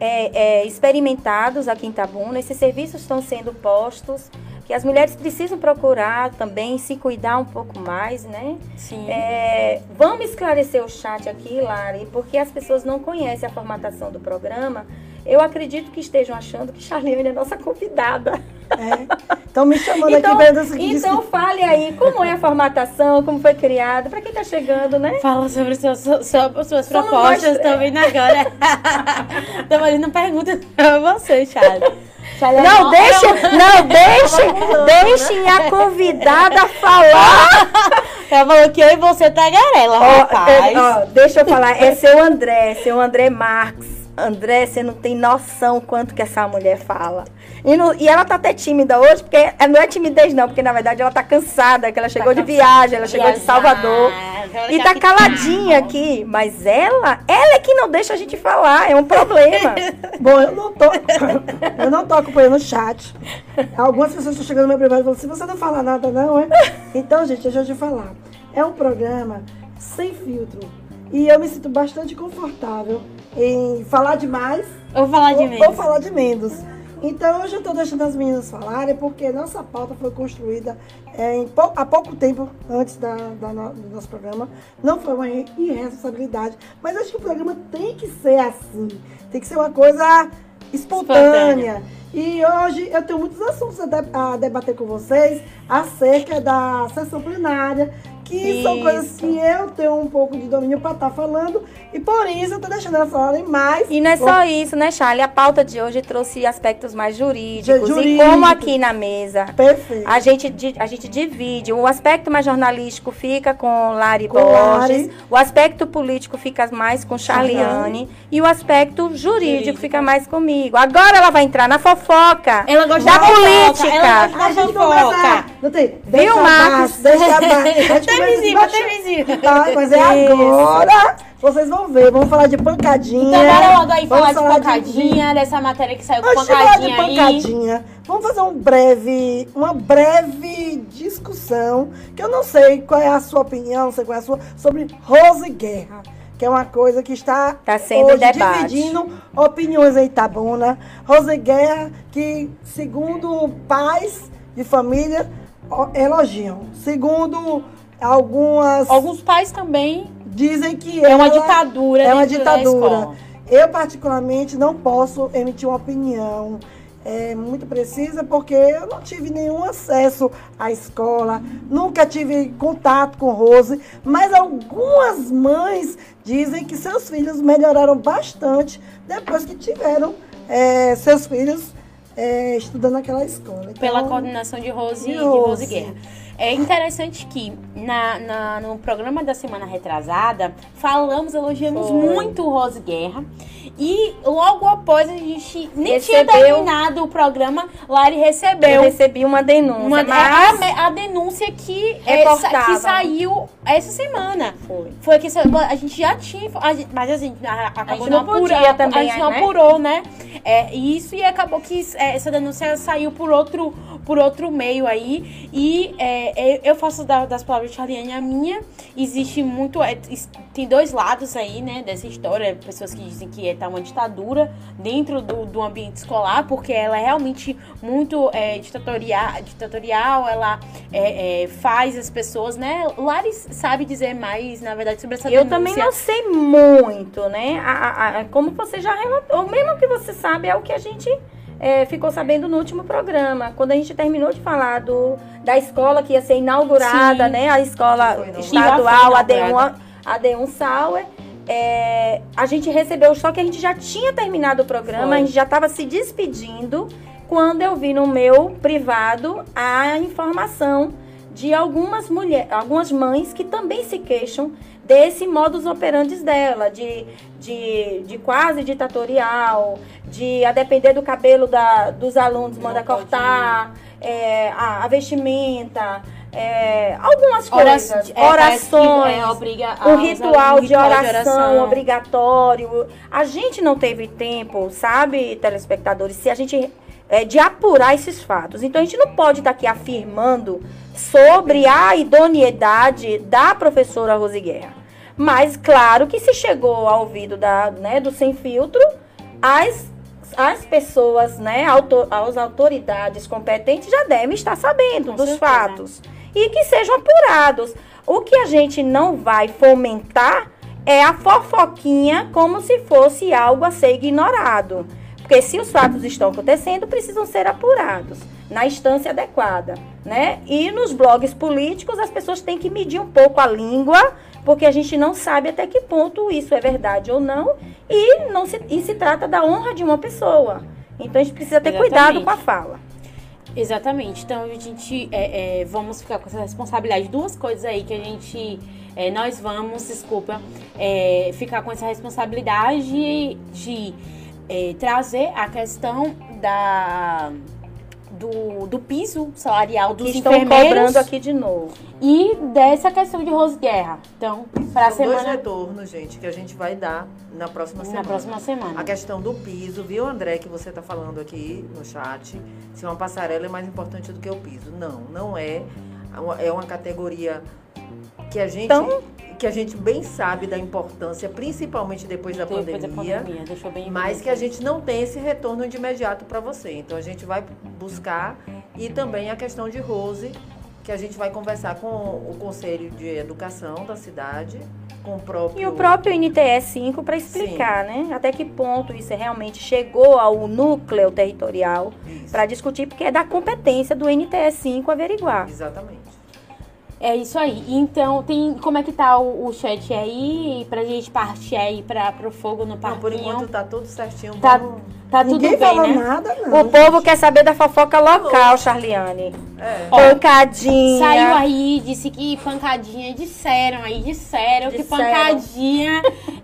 é, é, experimentados aqui em Tabuna, esses serviços estão sendo postos, que as mulheres precisam procurar também se cuidar um pouco mais, né? Sim. É, vamos esclarecer o chat aqui, Lari, porque as pessoas não conhecem a formatação do programa. Eu acredito que estejam achando que Charliane é nossa convidada. Estão me chamando Então, aqui para que diz então fale aí como é a formatação, como foi criada, para quem está chegando, né? Fala sobre suas, sobre suas Só não propostas também agora. Tô fazendo pergunta pra você, Charlie. Não, é deixe, não, deixe, deixem a convidada falar. Ela falou que eu e você tá garela, Ó, rapaz. é, ó, deixa eu falar, é seu André, seu André Marques. André, você não tem noção quanto que essa mulher fala. E, no- e ela tá até tímida hoje, porque é- não é timidez não, porque na verdade ela tá cansada, que ela chegou de viagem, ela chegou de Viajar, Salvador. aquela E tá caladinha aqui, mas ela, ela é que não deixa a gente falar, é um problema. Bom, eu não tô. eu não tô acompanhando o chat. Algumas pessoas estão chegando no meu privado e falando assim, você não fala nada, não, é? Então, gente, deixa eu te falar. É um programa sem filtro. E eu me sinto bastante confortável em falar demais vou falar de ou, menos. ou falar de menos. Então, hoje eu estou deixando as meninas falarem, porque nossa pauta foi construída é, pou- há pouco tempo antes da, da no- do nosso programa. Não foi uma irresponsabilidade, mas acho que o programa tem que ser assim. Tem que ser uma coisa espontânea. E hoje eu tenho muitos assuntos a, de- a debater com vocês acerca da sessão plenária, que são Isso. coisas que eu tenho um pouco de domínio para estar falando, e por isso eu tô deixando elas falarem mais. E não é só isso, né, Charlie? A pauta de hoje trouxe aspectos mais jurídicos. Jurídico. E como aqui na mesa Perfeito. a gente, a gente divide, o aspecto mais jornalístico fica com Lari Com Borges, Lari. o aspecto político fica mais com Charliane e o aspecto jurídico, Jurídico. fica mais comigo. Agora ela vai entrar na fofoca Ela gosta da da fofoca, política. ela gosta A gente fofoca. Não tem? Deixa Viu, Marcos? Deixa abaixo. A gente Até conversa visível, embaixo. até visível. Tá, mas é Isso. agora. Vocês vão ver. Vamos falar de pancadinha. Então bora logo aí Vamos falar de pancadinha, dessa matéria que saiu com de falar de pancadinha aí. pancadinha, vamos fazer um breve, uma breve discussão, que eu não sei qual é a sua opinião, não sei qual é a sua, sobre Rose Guerra, que é uma coisa que está Tá sendo hoje debate. dividindo opiniões em Itabuna. Rose Guerra, que segundo pais de família elogiam, segundo algumas Alguns pais também dizem que é uma ditadura é uma ditadura. Eu, particularmente, não posso emitir uma opinião é, muito precisa, porque eu não tive nenhum acesso à escola, nunca tive contato com Rose, mas algumas mães dizem que seus filhos melhoraram bastante depois que tiveram é, seus filhos é, estudando naquela escola. Então, pela coordenação de Rose, de de Rose Rose. Guerra. É interessante que na, na- no programa da semana retrasada falamos, elogiamos Foi. muito Rose Guerra. E logo após a gente nem tinha Recebeu- terminado o programa, Lari Eu recebeu recebi uma denúncia, uma, mas a, a denúncia que, é, que saiu essa semana. Foi. Foi que a gente já tinha. a gente- mas assim, a, acabou gente não apurando, podia também, A gente não né? apurou, né? É, isso e acabou que é, essa denúncia saiu por outro, por outro meio aí. E é, é, eu faço da- das palavras de Charliane a minha. Existe muito. é, tem dois lados aí, né, dessa história. Pessoas que dizem que tá uma ditadura dentro do, do ambiente escolar, porque ela é realmente muito é, ditatorial, ditatorial, ela é, é, faz as pessoas, né? Laris sabe dizer mais, na verdade, sobre essa Eu denúncia. também não sei muito, né? A- a- a- como você já relatou, mesmo que você sabe, é o que a gente é, ficou sabendo no último programa. Quando a gente terminou de falar do, da escola que ia ser inaugurada, Sim. né? A escola estadual, a foi D1, inaugurada. a D1 Sauer. é, a gente recebeu, só que a gente já tinha terminado o programa, Foi. a gente já estava se despedindo quando eu vi no meu privado a informação de algumas mulheres, algumas mães que também se queixam desse modus operandi dela, de, de, de quase ditatorial, de a depender do cabelo da, dos alunos, Não manda pode cortar, é, a, a vestimenta, é, algumas coisas, é, parece que, orações, é, obriga o ritual, de, oração oração. obrigatório. A gente não teve tempo, sabe, telespectadores, se a gente é, de apurar esses fatos. Então a gente não pode estar aqui afirmando sobre a idoneidade da professora Rose Guerra. Mas claro que se chegou ao ouvido da, né, do sem filtro, as as pessoas, né, auto, as autoridades competentes já devem estar sabendo Com dos certeza. fatos e que sejam apurados. O que a gente não vai fomentar é a fofoquinha como se fosse algo a ser ignorado. Porque se os fatos estão acontecendo, precisam ser apurados na instância adequada, né? E nos blogs políticos as pessoas têm que medir um pouco a língua, porque a gente não sabe até que ponto isso é verdade ou não, e não se, e se trata da honra de uma pessoa. Então a gente precisa ter cuidado Exatamente. com a fala. Exatamente. Então a gente é, é, vamos ficar com essa responsabilidade. Duas coisas aí que a gente. é, nós vamos, desculpa, é, ficar com essa responsabilidade de é, trazer a questão da. Do, do piso salarial dos Que estão enfermeiros cobrando aqui de novo. e dessa questão de Rose Guerra. Então, para a São dois semana retornos, gente, que a gente vai dar na próxima na semana. próxima semana. A questão do piso, viu, André, que você está falando aqui no chat, se uma passarela é mais importante do que o piso. Não, não é. É uma categoria que a gente Então- que a gente bem sabe da importância, principalmente depois da Depois da pandemia, pandemia, deixou bem mas que a gente não tem esse retorno de imediato para você. Então a gente vai buscar e também a questão de Rose, que a gente vai conversar com o Conselho de Educação da cidade, com o próprio E o próprio NTE 5 para explicar, né? Até que ponto isso realmente chegou ao núcleo territorial para discutir, porque é da competência do NTE 5 averiguar. Exatamente. É isso aí. Então, tem como é que tá o, o chat aí pra gente partir aí para pro fogo no Não, parquinho? por enquanto tá tudo certinho. Tá, vamos- tá tudo Ninguém bem, falou né? nada, não. O povo quer saber da fofoca local, Charliane. É. Pancadinha. Saiu aí, disse que pancadinha, disseram aí, disseram, que Disseram. pancadinha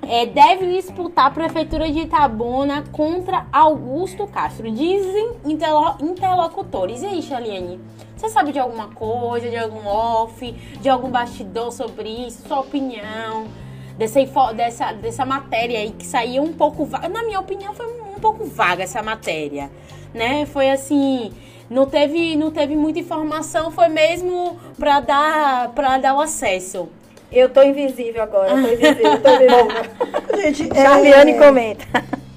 é, deve disputar a prefeitura de Itabuna contra Augusto Castro. Dizem interlo- interlocutores. E aí, Charliane? Você sabe de alguma coisa, de algum off, de algum bastidor sobre isso? Sua opinião? Dessa, dessa, dessa matéria aí que saiu um pouco vaga. Na minha opinião, foi um pouco vaga essa matéria. Né? Foi assim. Não teve, não teve muita informação, foi mesmo para dar, pra dar o acesso. Eu tô invisível agora, eu tô invisível, tô invisível. Gente, é, Charliane comenta.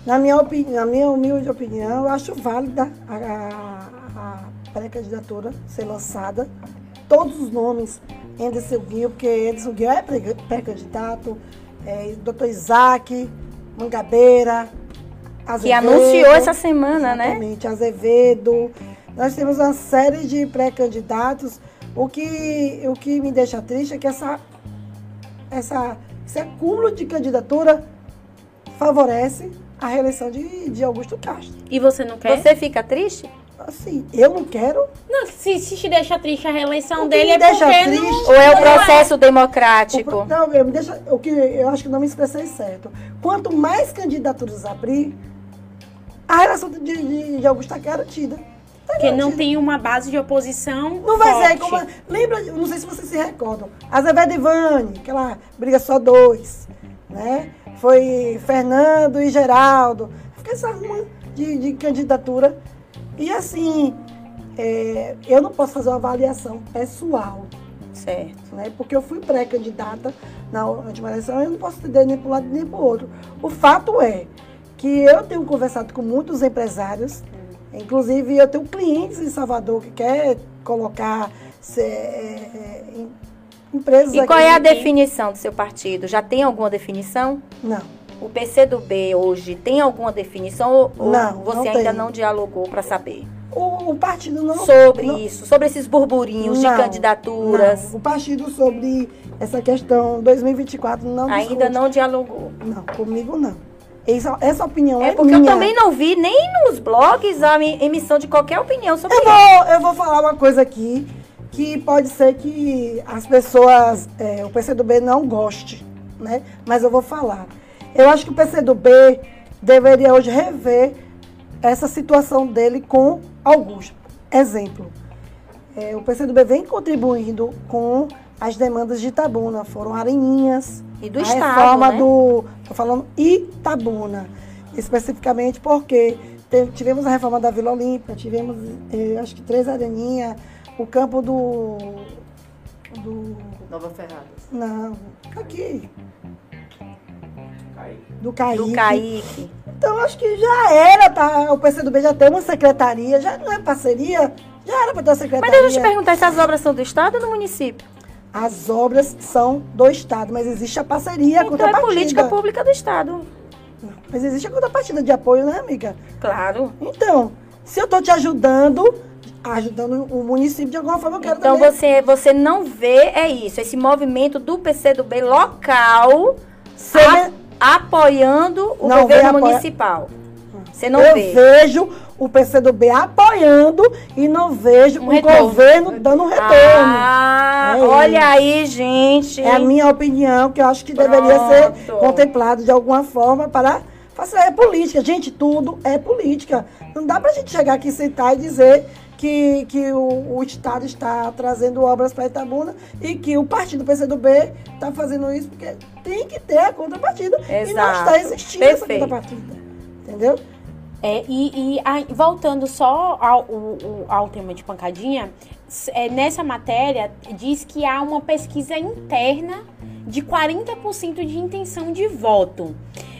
na, minha opinião, na minha humilde opinião, eu acho válida a, a- a pré-candidatura ser lançada. Todos os nomes, Anderson Guil, porque Anderson Guil é pré- pré-candidato, é, Dr. Isaac, Mangabeira, Que Azevedo, anunciou essa semana, né? Exatamente, Azevedo. Nós temos uma série de pré-candidatos. O que, o que me deixa triste é que essa, essa, esse acúmulo de candidatura favorece a reeleição de, de Augusto Castro. E você não quer? Você fica triste? Assim, eu não quero. Não, se, se te deixa triste a reeleição O dele me é deixa porque triste- não... Ou é o não processo O democrático? pro- não, eu, me deixa, o que eu acho que não me expressei certo. Quanto mais candidaturas abrir, a reeleição de, de, de Augusto está garantida. Porque não tem uma base de oposição Não vai ser forte. como. Lembra, não sei se vocês se recordam. Azevedo e Vani, aquela briga só dois. Né? Foi Fernando e Geraldo. Fica essa ruma de, de candidatura. E assim, é, eu não posso fazer uma avaliação pessoal. Certo. Né? Porque eu fui pré-candidata na última eleição, eu não posso entender nem para um lado nem para o outro. O fato é que eu tenho conversado com muitos empresários, inclusive eu tenho clientes em Salvador que quer colocar se- é, é, em- empresas E qual é a definição do seu partido? Já tem alguma definição? Não, O PCdoB hoje tem alguma definição ou, Não, você não ainda tem. não dialogou para saber? o, o partido não... sobre não- isso, sobre esses burburinhos não, de candidaturas. o partido sobre essa questão 2024 não Ainda discute. não dialogou. Não, comigo não. Essa, essa opinião é, É porque minha. eu também não vi nem nos blogs a mi- emissão de qualquer opinião sobre Eu isso. vou, eu vou falar uma coisa aqui que pode ser que as pessoas, é, o PCdoB não goste, né? Mas eu vou falar. Eu acho que o PCdoB deveria hoje rever essa situação dele com Augusto. Exemplo, é, o PCdoB vem contribuindo com as demandas de Itabuna. Foram areninhas, E do a Estado, reforma né? do. Estou falando Itabuna, especificamente porque tivemos a reforma da Vila Olímpia, tivemos eh, acho que três areninhas, o campo do. do. Nova Ferradas. Não, aqui. Do Caíque. Do Kaique. Então acho que já era, tá? O PCdoB já tem uma secretaria, já não é parceria, já era para ter uma Mas secretaria. deixa eu te perguntar, essas obras são do Estado ou do município? As obras são do Estado, mas existe a parceria, a Então é contrapartida. política pública do Estado. Mas existe a contrapartida de apoio, né, amiga? Claro. Então, se eu estou te ajudando, ajudando o município de alguma forma, eu quero Então também. você, você não vê, é isso, esse movimento do PCdoB local a- apoiando o Não governo apoia- municipal. Você não eu vê. vejo o PCdoB apoiando e não vejo Um o retorno. governo dando um retorno. Ah, É olha isso. aí, gente. É a minha opinião, que eu acho que deveria ser Pronto. contemplado de alguma forma para fazer é política. Gente, tudo é política. Não dá pra gente chegar aqui, sentar e dizer que, que o, o Estado está trazendo obras para Itabuna e que o partido PCdoB está fazendo isso, porque tem que ter a contrapartida. E não Exato. está existindo essa Perfeito. contrapartida. Entendeu? É, e, e a- voltando só ao, o- o- ao tema de pancadinha, é, nessa matéria diz que há uma pesquisa interna de 40% de intenção de voto.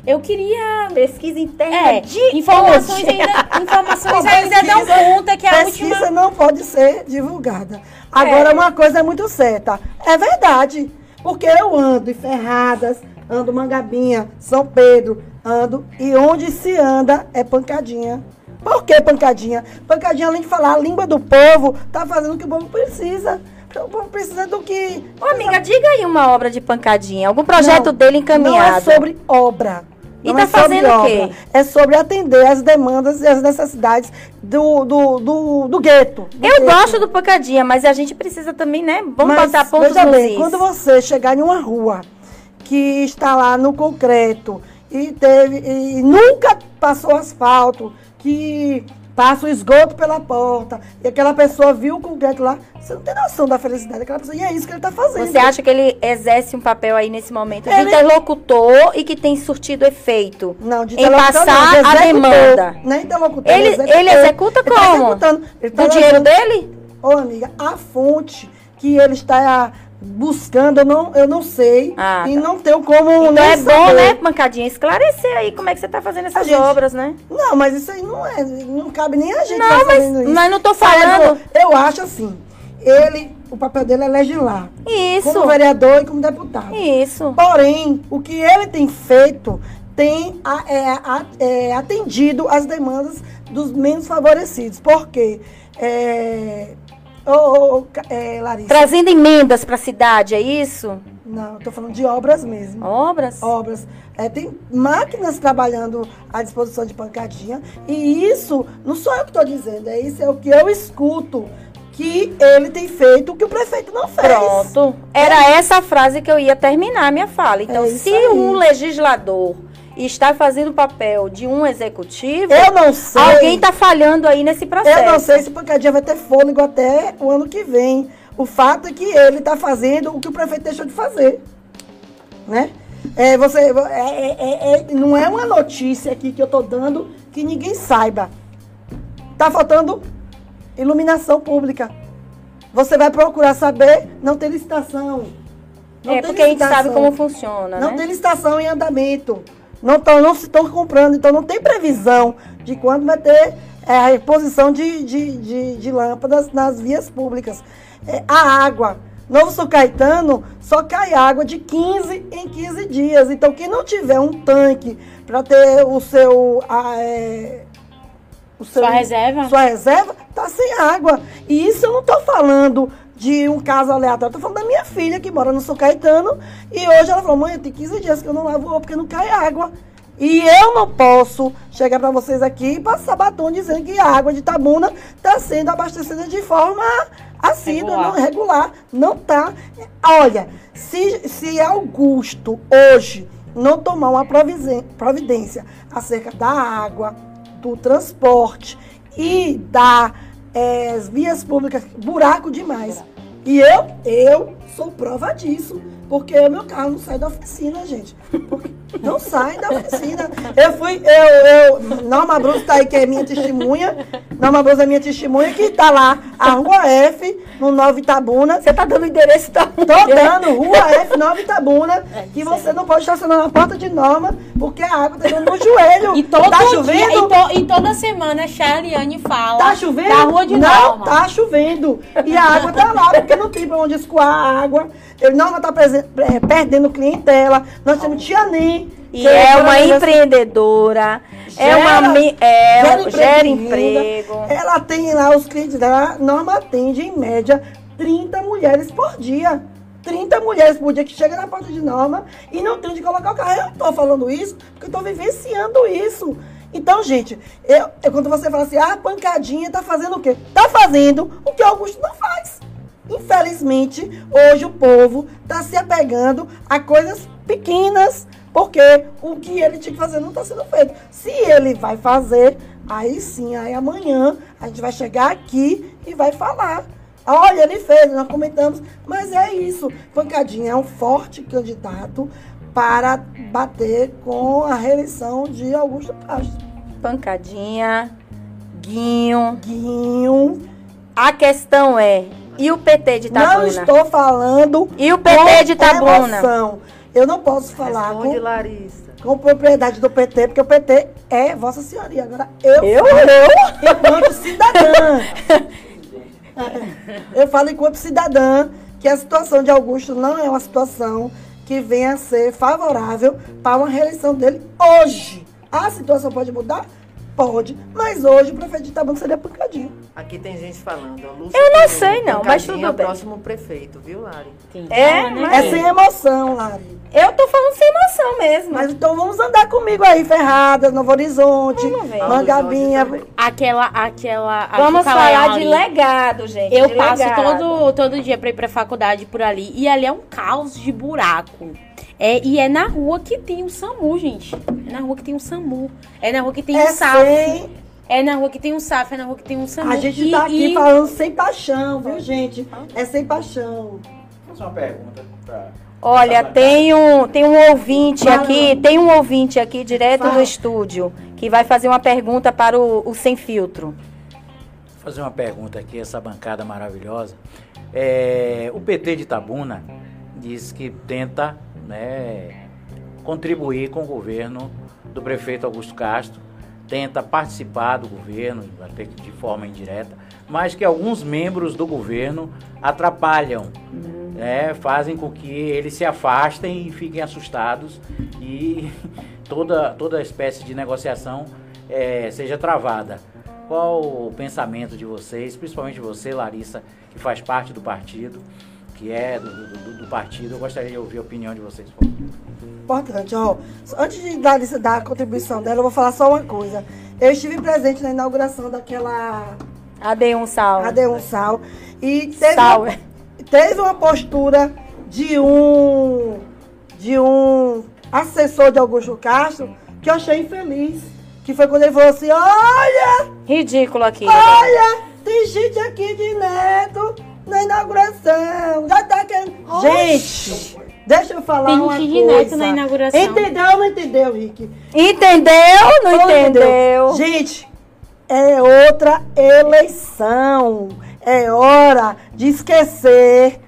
Eu queria. Pesquisa interna É, de informações hoje. ainda, informações Não, ainda pesquisa- conta que a pesquisa última. não pode ser divulgada. Agora, É. uma coisa é muito certa. É verdade. Porque eu ando em Ferradas, ando Mangabinha, São Pedro, ando. E onde se anda é pancadinha. Por que pancadinha? Pancadinha, além de falar a língua do povo, tá fazendo o que o povo precisa. O povo precisa do que. Ô, amiga, diga aí uma obra de pancadinha, algum projeto Não, dele encaminhado. Não é sobre obra. E Não tá é fazendo o quê? É sobre atender as demandas e as necessidades do, do, do, do gueto. do Eu gueto. gosto do pancadinha, mas a gente precisa também, né? Vamos Mas, botar pontos veja bem, quando você chegar em uma rua que está lá no concreto e teve e nunca passou asfalto, que passa o esgoto pela porta, e aquela pessoa viu o concreto lá, você não tem noção da felicidade daquela pessoa. E é isso que ele está fazendo. Você acha que ele exerce um papel aí nesse momento de Ele- interlocutor e que tem surtido efeito? Não, de em passar não, de a demanda. Não é interlocutor, Ele, executor. ele executa Ele tá como? executando. Ele tá Do dinheiro dele? Ô, amiga, a fonte que ele está buscando, eu não, eu não sei. Ah, e tá. não tenho como Então nem é bom, saber. né, Pancadinha, esclarecer aí como é que você tá fazendo essas gente- obras, né? Não, mas isso aí não é. Não cabe nem a gente Não, tá mas- mas não tô falando- Eu, eu acho assim. Ele, o papel dele é legislar. Isso. Como vereador e como deputado. Isso. Porém, o que ele tem feito tem a- é, a- é, atendido as demandas dos menos favorecidos. Por quê? É, ô, é, Larissa. Trazendo emendas para a cidade, é isso? Não, eu tô falando de obras mesmo. Obras? obras. É, tem máquinas trabalhando à disposição de pancadinha. E isso, não sou eu que estou dizendo, é isso é o que eu escuto. Que ele tem feito o que o prefeito não fez. Pronto. Era essa frase que eu ia terminar a minha fala. Então, É se aí. um legislador está fazendo o papel de um executivo, Eu não sei. alguém está falhando aí nesse processo. Eu não sei se pancadinha vai ter fôlego até o ano que vem. O fato é que ele está fazendo o que o prefeito deixou de fazer. Né? É, você, é, é- é- não é uma notícia aqui que eu estou dando que ninguém saiba. Tá faltando iluminação pública. Você vai procurar saber, não tem licitação. Não é tem porque a gente sabe licitação. como funciona, Não né? tem licitação em andamento. Não, tão, não se estão comprando, então não tem previsão de quando vai ter é, a reposição de, de, de, de lâmpadas nas vias públicas. É, a água. Novo São Caetano só cai água de 15 em 15 dias. Então, quem não tiver um tanque para ter o seu. a, é, o seu Sua reserva? Sua reserva, tá sem água. E isso eu não tô falando de um caso aleatório. Tô falando da minha filha que mora no São Caetano. E hoje ela falou, mãe, tem 15 dias que eu não lavo roupa porque não cai água. E eu não posso chegar para vocês aqui e passar batom dizendo que a água de Tabuna está sendo abastecida de forma assídua, Regular. não regular. Não tá. Olha, se, se Augusto hoje não tomar uma providência acerca da água, do transporte e das vias públicas, buraco demais. E eu, eu sou prova disso. Porque o meu carro não sai da oficina, gente. Porque não sai da oficina. Eu fui, eu, eu, Norma Bruce tá aí, que é minha testemunha. Norma Bruce é minha testemunha, que tá lá, a Rua F, no Nova Itabuna. Você tá dando endereço da Tô dando, Rua F, Nova Itabuna, que você não pode estacionar na porta de Norma, porque a água tá dando no joelho. E todo tá dia, chovendo? e, to- e toda semana a Charliane fala Tá chovendo? da rua de não, Norma. tá chovendo. E a água tá lá, porque não tem pra onde escoar a água. Ele não tá presen- é, perdendo clientela. Nós temos Tia Nem. E que é uma empreendedora, é Gera- uma mi- é, gera gera, emprego. Ela tem lá os clientes dela. Norma atende, em média, 30 mulheres por dia. 30 mulheres por dia que chegam na porta de Norma e não tem onde colocar o carro. Eu tô falando isso porque eu tô vivenciando isso. Então, gente, eu, eu- quando você fala assim, ah, a pancadinha tá fazendo o quê? Tá fazendo o que Augusto não faz. Infelizmente, hoje o povo está se apegando a coisas pequenas, porque o que ele tinha que fazer não está sendo feito. Se ele vai fazer, aí sim, aí amanhã a gente vai chegar aqui e vai falar. Olha, ele fez, nós comentamos, mas é isso. Pancadinha é um forte candidato para bater com a reeleição de Augusto Castro. Pancadinha, Guinho. Guinho. A questão é, e o PT de Itabuna? Não estou falando E o PT de com Itabuna? emoção. Eu não posso falar Responde, com, Larissa. com propriedade do PT, porque o PT é Vossa Senhoria. Agora eu, Eu? falo enquanto cidadã. eu falo enquanto cidadã que a situação de Augusto não é uma situação que venha a ser favorável para uma reeleição dele hoje. A situação pode mudar? Pode. Mas hoje o prefeito de Itabuna seria pancadinho. Aqui tem gente falando. ó, Lúcia Eu não sei não, mas tudo é o bem. próximo prefeito, viu, Lari? É, cara, né, É sem emoção, Lari. Eu tô falando sem emoção mesmo. Mas então vamos andar comigo aí, Ferradas, Novo Horizonte. Mangabinha. Novo Horizonte Aquela, aquela. Vamos falar ali. de legado, gente. Eu de passo legado. todo, todo dia pra ir pra faculdade por ali. E ali é um caos de buraco. É, e é na rua que tem o SAMU, gente. É na rua que tem o SAMU. É na rua que tem É o SAF. sem. É na rua que tem o SAF, é na rua que tem o SAMU. A gente E- tá aqui e- falando sem paixão, viu, gente? É sem paixão. Vou fazer uma pergunta pra. Olha, tem um, tem um ouvinte Fala. aqui, tem um ouvinte aqui direto Fala. do estúdio que vai fazer uma pergunta para o, o Sem Filtro. fazer uma pergunta aqui, essa bancada maravilhosa. É, o PT de Itabuna diz que tenta né, contribuir com o governo do prefeito Augusto Castro, tenta participar do governo, até que de forma indireta, mas que alguns membros do governo atrapalham, né, fazem com que eles se afastem e fiquem assustados e toda, toda espécie de negociação eh, seja travada. Qual o pensamento de vocês, principalmente você, Larissa, que faz parte do partido, que é do, do- do partido? Eu gostaria de ouvir a opinião de vocês. Importante, ó. Antes de dar, dar a contribuição dela, eu vou falar só uma coisa. Eu estive presente na inauguração daquela AD1 Sal. AD1 Sal. E teve, Sal, uma, é. teve uma postura de um de um assessor de Augusto Castro que eu achei infeliz. Que foi quando ele falou assim: olha, Ridículo aqui. olha, tem gente aqui de neto na inauguração. Já tá querendo. Gente, deixa eu falar Tem uma de coisa. neto na inauguração. Entendeu ou não entendeu, Rick? Entendeu? Não Ou entendeu? Gente, é outra eleição. É hora de esquecer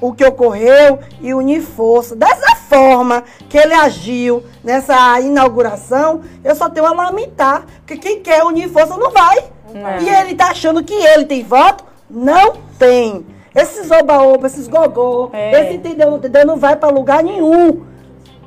o que ocorreu e unir força. Dessa forma que ele agiu nessa inauguração, eu só tenho a lamentar. Porque quem quer unir força não vai. Não. E ele tá achando que ele tem voto? Não tem. Esses oba-oba, esses gogô, É. esse entendeu, não entendeu, não vai pra lugar nenhum.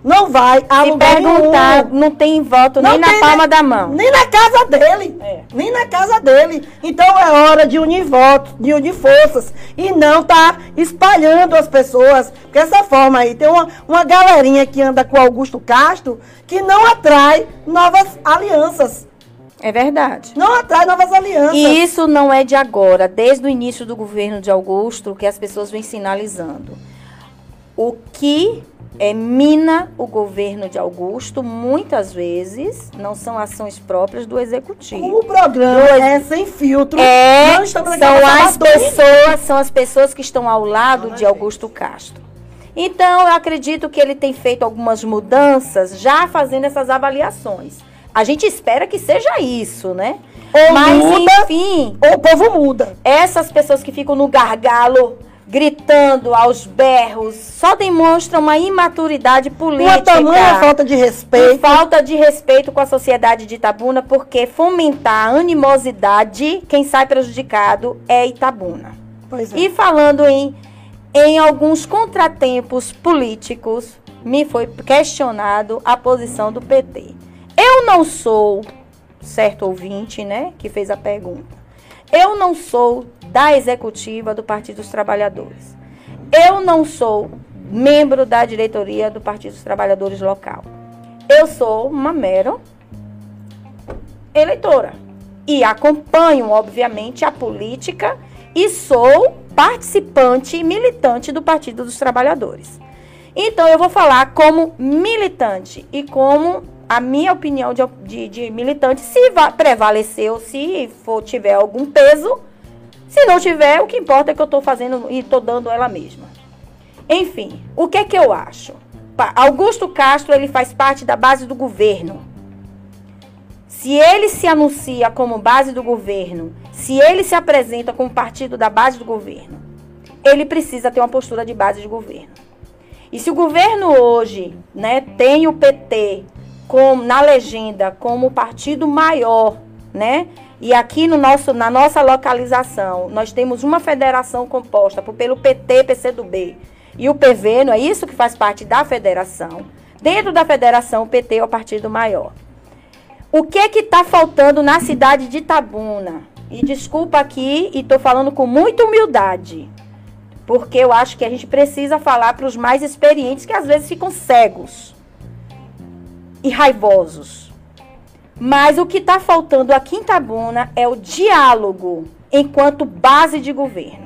Não vai a Se lugar perguntar, nenhum. não tem voto Não nem na tem palma nem- da mão. Nem na casa dele. É. Nem na casa dele. Então é hora de unir votos, de unir forças. E não tá espalhando as pessoas. Porque essa forma aí, tem uma, uma galerinha que anda com Augusto Castro que não atrai novas alianças. É verdade. Não atrai novas alianças. E isso não é de agora, desde o início do governo de Augusto, que as pessoas vêm sinalizando. O que é, mina o governo de Augusto, muitas vezes, não são ações próprias do executivo. O programa é sem filtro. É, são as pessoas, são as pessoas que estão ao lado de Augusto Castro. Então, eu acredito que ele tem feito algumas mudanças, já fazendo essas avaliações. A gente espera que seja isso, né? Ou Mas, muda, enfim, Ou o povo muda. essas pessoas que ficam no gargalo, gritando aos berros, só demonstram uma imaturidade Uma política. tamanha falta de respeito. falta de respeito com a sociedade de Itabuna, porque fomentar a animosidade, quem sai prejudicado é Itabuna. Pois é. E falando em, em alguns contratempos políticos, me foi questionado a posição do PT. Eu não sou, certo ouvinte, né, que fez a pergunta. Eu não sou da executiva do Partido dos Trabalhadores. Eu não sou membro da diretoria do Partido dos Trabalhadores local. Eu sou uma mera eleitora. E acompanho, obviamente, a política e sou participante e militante do Partido dos Trabalhadores. Então, eu vou falar como militante e como a minha opinião de, de- de militante, se va- prevaleceu, se for, tiver algum peso. Se não tiver, o que importa é que eu estou fazendo e estou dando ela mesma. Enfim, o que é que eu acho? Augusto Castro, ele faz parte da base do governo. se ele se anuncia como base do governo, se ele se apresenta como partido da base do governo, ele precisa ter uma postura de base de governo. E se o governo hoje né, tem o PT como, na legenda como partido maior, né? E aqui no nosso, na nossa localização, nós temos uma federação composta por, pelo PT, PCdoB e o PV, não é isso que faz parte da federação. Dentro da federação, o PT é o partido maior. O que que está faltando na cidade de Itabuna? E desculpa aqui, e estou falando com muita humildade, porque eu acho que a gente precisa falar para os mais experientes que às vezes ficam cegos e raivosos. Mas o que está faltando aqui em Itabuna é o diálogo enquanto base de governo.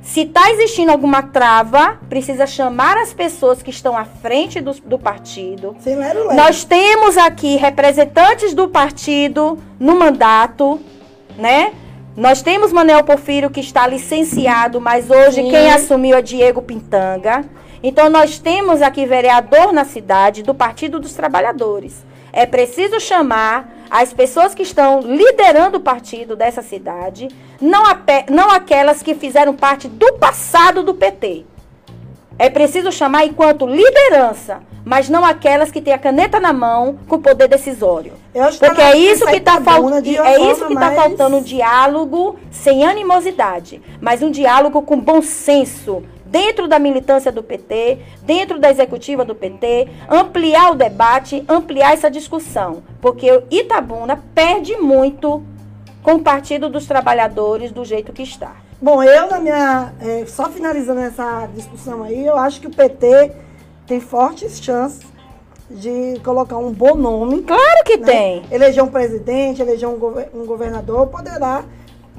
Se está existindo alguma trava, precisa chamar as pessoas que estão à frente do, do partido. Sem lero, lero. Nós temos aqui representantes do partido no mandato, né? Nós temos Manuel Porfírio que está licenciado, mas hoje Sim. quem assumiu é Diego Pintanga. Então nós temos aqui vereador na cidade do Partido dos Trabalhadores. É preciso chamar as pessoas que estão liderando o partido dessa cidade, não, não aquelas que fizeram parte do passado do PT. É preciso chamar enquanto liderança, mas não aquelas que têm a caneta na mão com poder decisório. Que Porque é isso que está uma é isso que tá mais- faltando um diálogo sem animosidade, mas um diálogo com bom senso dentro da militância do PT, dentro da executiva do PT, ampliar o debate, ampliar essa discussão, porque Itabuna perde muito com o Partido dos Trabalhadores do jeito que está. Bom, eu na minha. é, só finalizando essa discussão aí, eu acho que o PT tem fortes chances de colocar um bom nome. Claro que né? tem. Eleger um presidente, eleger um, um governador, poderá,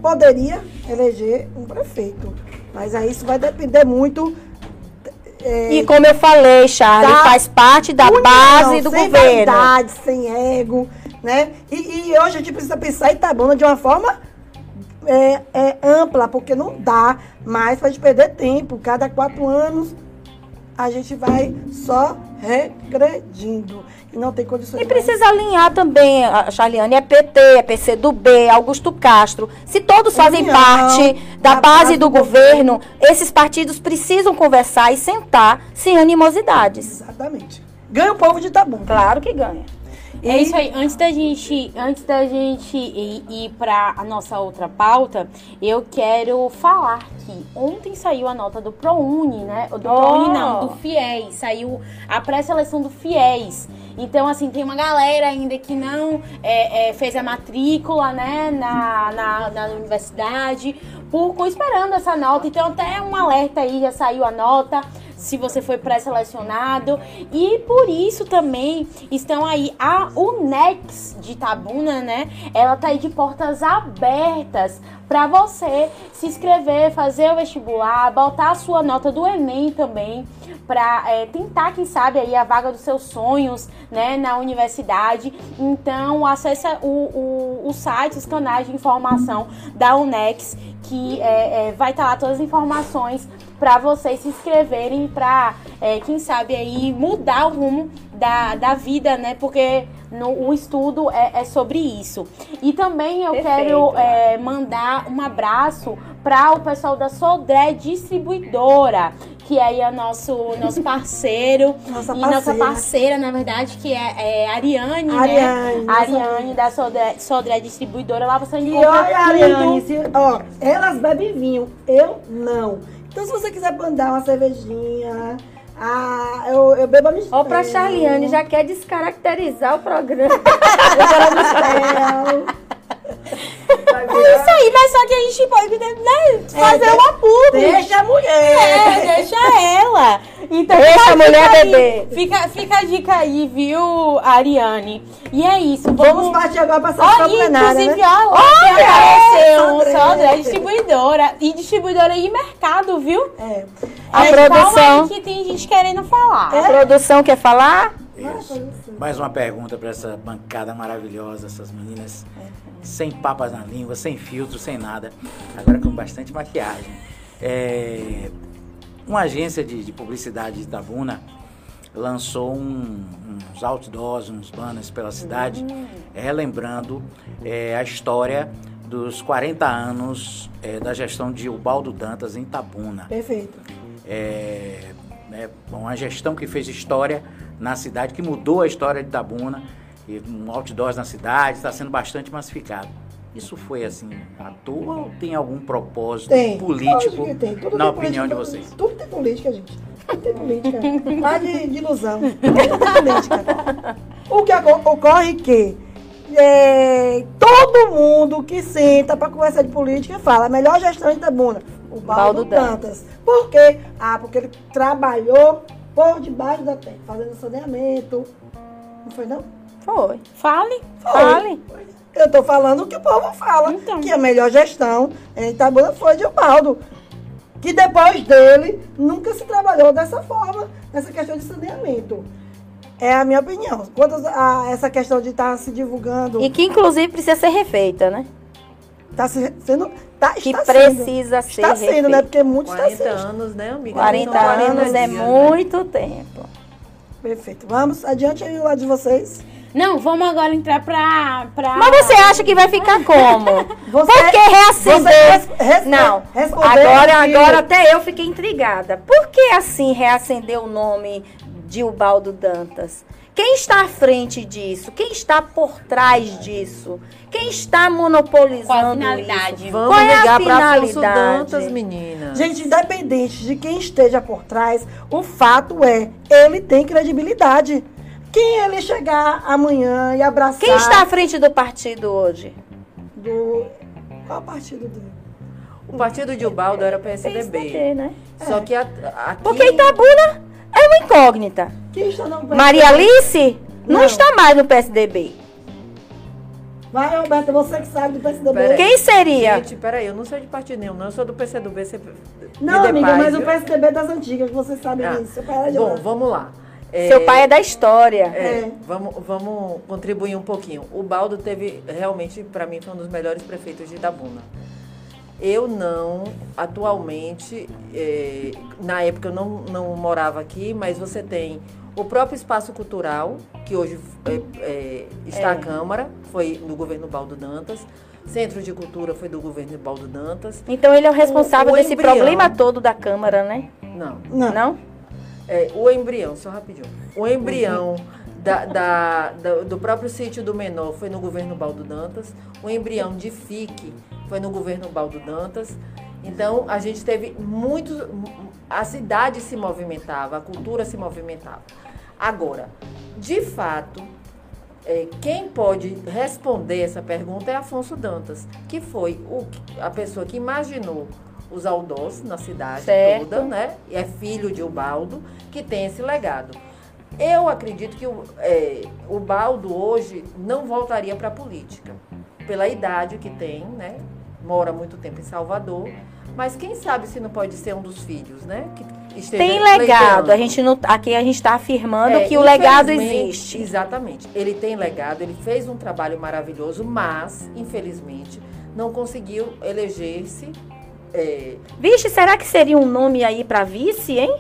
poderia eleger um prefeito. Mas aí isso vai depender muito. é, E como eu falei, Charlie, faz parte da união, base do sem governo. vaidade, sem ego, né? E, e hoje a gente precisa pensar em Itabuna de uma forma é, é, ampla, porque não dá mais pra gente perder tempo. Cada quatro anos a gente vai só regredindo. E não tem condições E mais. precisa alinhar também, a Charliane, é PT, é PCdoB, Augusto Castro. Se todos fazem União, parte da da base base do do governo, esses partidos precisam conversar e sentar sem animosidades. Exatamente. Ganha o povo de Itabuna. Claro que ganha. É isso aí. Antes da gente, antes da gente ir, ir para a nossa outra pauta, eu quero falar que ontem saiu a nota do ProUni, né? Do ProUni não, do FIES. Saiu a pré-seleção do FIES. Então, assim, tem uma galera ainda que não é, é, fez a matrícula, né, na, na, na universidade, por, esperando essa nota. Então, até um alerta aí, já saiu a nota se você foi pré-selecionado. E por isso também estão aí a UNEX de Itabuna, né? Ela tá aí de portas abertas para você se inscrever, fazer o vestibular, botar a sua nota do Enem também, para tentar, quem sabe, aí a vaga dos seus sonhos, né, na universidade. Então, acesse o, o, o site, os canais de informação da UNEX, que é, é, vai estar lá todas as informações para vocês se inscreverem para, é, quem sabe aí mudar o rumo da, da vida, né? Porque no, o estudo é, é sobre isso. E também eu Perfeito, quero é, mandar um abraço para o pessoal da Sodré Distribuidora, que aí é nosso nosso parceiro Nossa e nossa parceira. parceira, na verdade, que é, é Ariane, Ariane, né? Ariane da Sodré, Sodré Distribuidora. Lá você E encontra olha, tudo. Ariane, se- ó, elas bebem vinho, eu não. Então, se você quiser mandar uma cervejinha, ah, eu, eu bebo a. Ó, pra Charliane, já quer descaracterizar o programa. Eu quero a mistel. É isso aí, mas só que a gente pode né, fazer de- uma publi. Deixa a mulher. É, deixa ela. Então, Deixa a mulher aí, beber. Fica, fica a dica aí, viu, Ariane? E é isso. Vamos partir agora pra Ó, sessão plenária, inclusive, né? ó, lá que apareceu Sodré distribuidora. E distribuidora e mercado, viu? É. A Mas produção. Que tem gente querendo falar. A produção quer falar? Isso. Mais uma pergunta para essa bancada maravilhosa, essas meninas sem papas na língua, sem filtro, sem nada. Agora com bastante maquiagem. É, uma agência de, de publicidade de Itabuna lançou um- uns outdoors, uns banners pela cidade, relembrando eh, a história dos 40 anos eh, da gestão de Ubaldo Dantas em Tabuna. Perfeito. É, né, uma gestão que fez história na cidade, que mudou a história de Tabuna, e um outdoors na cidade, está sendo bastante massificado. Isso foi assim, à toa ou tem algum propósito Tem. político tem. Tudo na tem opinião de vocês? Tudo tem política, gente. Tudo tem política. Lá de, de ilusão. Tudo tem política. O que ocorre é que é, todo mundo que senta para conversar de política fala a melhor gestão de Itabuna, o Baldo Baldo Dantas. Dantas. Por quê? Ah, porque ele trabalhou por debaixo da terra, fazendo saneamento. Não foi não? Foi. Fale. Fale. Eu estou falando o que o povo fala, Então. que a melhor gestão em Itabuna foi de Ubaldo. Que depois dele nunca se trabalhou dessa forma, nessa questão de saneamento. É a minha opinião. Quanto a essa questão de estar se divulgando, E que inclusive precisa ser refeita, né? Está se, sendo. Tá, Que está precisa sendo. ser Está sendo, né? Porque muitos está 40 sendo. anos, né, amiga? 40 São 40 anos é dias, né? muito tempo. Perfeito. Vamos adiante aí lá de vocês. Não, vamos agora entrar pra. pra... Mas você acha que vai ficar como? Você- Por que reacender? você res- res- Não, agora, agora até eu fiquei intrigada. Por que assim reacender o nome de Ubaldo Dantas? Quem está à frente disso? Quem está por trás disso? Quem está monopolizando Qual a finalidade? isso? Vamos Qual é a ligar para Afonso finalidade? Dantas, menina. Gente, independente de quem esteja por trás, o fato é, ele tem credibilidade. Quem ele chegar amanhã e abraçar Quem está à frente do partido hoje? do. Qual partido dele? O partido de Ubaldo era PSDB. PSDB, né? Só que a, aqui... Porque Itabuna é uma incógnita. Quem está no Maria Alice não, Não. está mais no PSDB. Vai, Roberta, você que sabe do PSDB. Pera. Quem seria? Gente, peraí, eu não sou de partido nenhum, não. Eu sou do PCdoB. Você Não, amiga, paz, mas o viu? PSDB é das antigas, você sabe Ah, disso. Seu pai era de Bom, lá. vamos lá. Seu pai é da história. É, É. Vamos, vamos contribuir um pouquinho. O Baldo teve, realmente, para mim, foi um dos melhores prefeitos de Itabuna. Eu não, atualmente, é, na época eu não, não morava aqui, mas você tem o próprio espaço cultural, que hoje é, é, está É. à Câmara, foi no governo Baldo Dantas. Centro de Cultura foi do governo Baldo Dantas. Então ele é o responsável O- o desse embrião. problema todo da Câmara, né? Não, Não. Não? É, o embrião, só rapidinho. O embrião da, da- da- do próprio sítio do Menor foi no governo Baldo Dantas. O embrião de FIC foi no governo Baldo Dantas. Então, a gente teve muitos. A cidade se movimentava, a cultura se movimentava. Agora, de fato, é, quem pode responder essa pergunta é Afonso Dantas, que foi o a pessoa que imaginou os Aldós na cidade Certo. toda, né? E é filho de Ubaldo, que tem esse legado. Eu acredito que o, é, o Baldo hoje não voltaria para a política, pela idade que tem, né? Mora muito tempo em Salvador, mas quem sabe se não pode ser um dos filhos, né? Que esteja Tem legado. A gente não, aqui a gente está afirmando É, que o legado existe. Exatamente. Ele tem legado, ele fez um trabalho maravilhoso, mas, infelizmente, não conseguiu eleger-se. é, Vixe, será que seria um nome aí para vice, hein?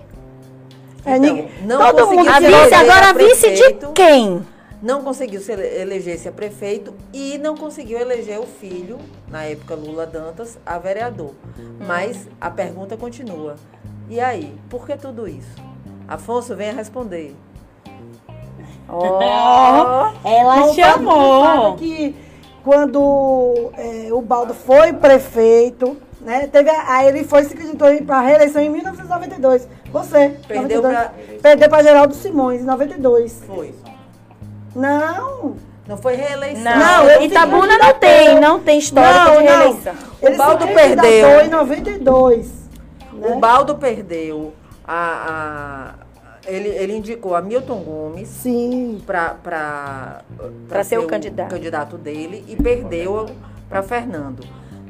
É, então, não todo mundo A vice agora a vice de quem? Não conseguiu se ele- eleger-se a prefeito e não conseguiu eleger o filho, na época Lula Dantas, a vereador. Mas a pergunta continua. E aí, por que tudo isso? Afonso, venha responder. Ó, Ela Não, chamou. sabe- sabe que quando é, o Baldo foi prefeito, né? Teve a, aí ele foi se candidatou para a reeleição em 1992. Você. Perdeu 92. pra- Perdeu para Geraldo Simões em 92. Foi. Não. Não foi reeleição. não, Não, Itabuna não tem, não tem história não, de não. reeleição. Ele Baldo perdeu. em 92. né? O Baldo perdeu a. a- ele, ele indicou a Milton Gomes Sim. para ser o candidato. candidato dele e perdeu para Fernando.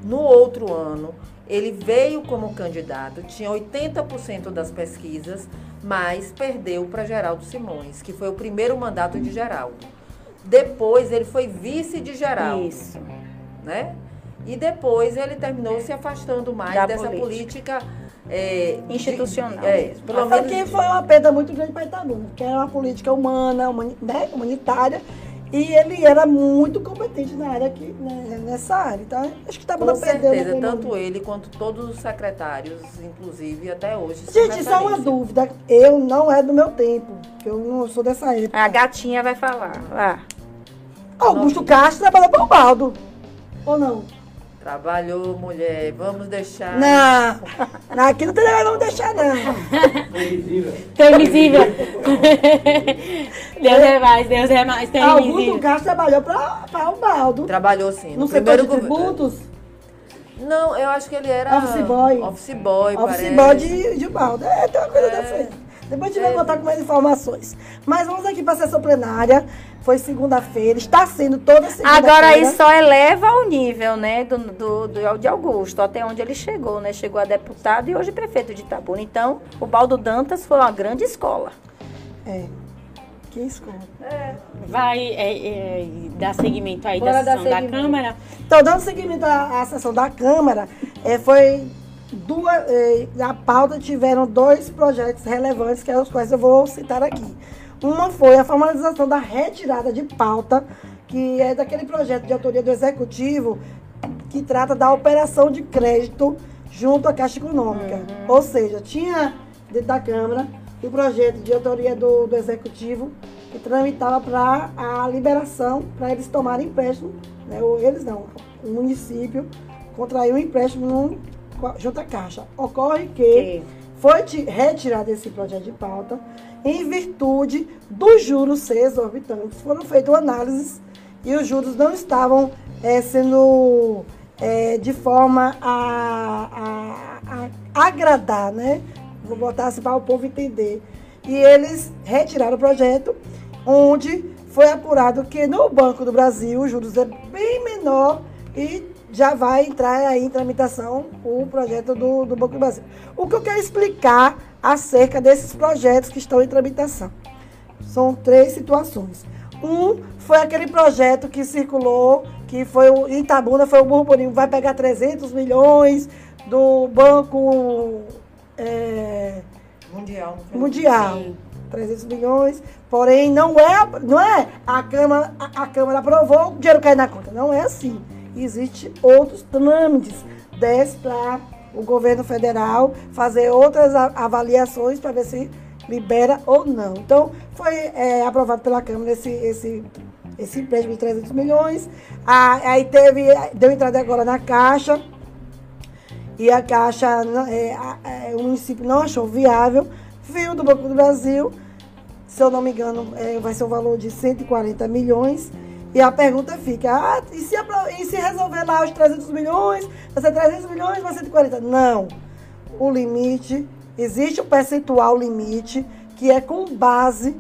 No outro ano, ele veio como candidato, tinha 80% das pesquisas, mas perdeu para Geraldo Simões, que foi o primeiro mandato de Geraldo. Depois ele foi vice de Geraldo Isso. né? E depois ele terminou se afastando mais Da dessa política. política, é, Institucional. É, pelo menos que foi uma perda muito grande para Itabuna, porque era uma política humana, né, humanitária, e ele era muito competente na área aqui, né, nessa área. Então, acho que Itabuna Com perdeu. certeza, tanto momento. ele quanto todos os secretários, inclusive até hoje. são Gente, só uma dúvida. Eu não é do meu tempo, que eu não sou dessa época. A gatinha vai falar. Ah, Augusto Castro trabalhou para o Baldo. Ou não? Trabalhou, mulher, vamos deixar. Não, aqui não tem negócio, vamos deixar, não. Tem invisível. Deus é mais, Deus é mais. Tem Augusto invisível. Castro trabalhou para o Baldo. Trabalhou sim. No No primeiro de governo. tributos, Não, eu acho que ele era. Office boy. Office boy, office parece. boy de, de Baldo. É, tem uma coisa É. dessa. Depois a gente vai voltar com mais informações. Mas vamos aqui para a sessão plenária. Foi segunda-feira, está sendo toda segunda-feira. Agora isso só eleva o nível, né, do, do, do- de Augusto, até onde ele chegou, né? Chegou a deputado e hoje prefeito de Itabuna. Então, o Baldo Dantas foi uma grande escola. É. Que escola. Vai é, é, dar seguimento aí Bora da sessão da. Câmara. Então, dando seguimento à, à sessão da Câmara, eh, foi duas, eh, na pauta tiveram dois projetos relevantes, que é os quais eu vou citar aqui. Uma foi a formalização da retirada de pauta, que é daquele projeto de autoria do Executivo, que trata da operação de crédito junto à Caixa Econômica. Ou seja, tinha dentro da Câmara o projeto de autoria do, do Executivo que tramitava para a liberação, para eles tomarem empréstimo, né, ou eles não, o município contraiu um empréstimo num- junto à Caixa. Ocorre que Que- foi ti- retirado esse projeto de pauta em virtude dos juros ser exorbitantes. Foram feitas análises e os juros não estavam eh, sendo eh, de forma a, a- a agradar, né? Vou botar assim para o povo entender. E eles retiraram o projeto, onde foi apurado que no Banco do Brasil os juros é bem menor e já vai entrar aí em tramitação o projeto do, do Banco do Brasil. O que eu quero explicar acerca desses projetos que estão em tramitação? São três situações. Um foi aquele projeto que circulou, que foi o Itabuna, foi o burburinho, vai pegar 300 milhões do Banco é, Mundial. foi? Mundial. Sim. 300 milhões, porém não é, não é a Câmara, a, a Câmara aprovou, o dinheiro cai na conta. Não é assim. Existem outros trâmites desce para o governo federal fazer outras avaliações para ver se libera ou não. Então, foi é, aprovado pela Câmara esse, esse, esse empréstimo de 300 milhões. Ah, aí teve, deu entrada agora na Caixa, e a Caixa, é, é, o município não achou viável, viu do Banco do Brasil, se eu não me engano, é, vai ser um valor de 140 milhões. E a pergunta fica, ah, e se, e se resolver lá os 300 milhões, vai ser 300 milhões, vai ser 140? Não. O limite, existe o percentual limite, que é com base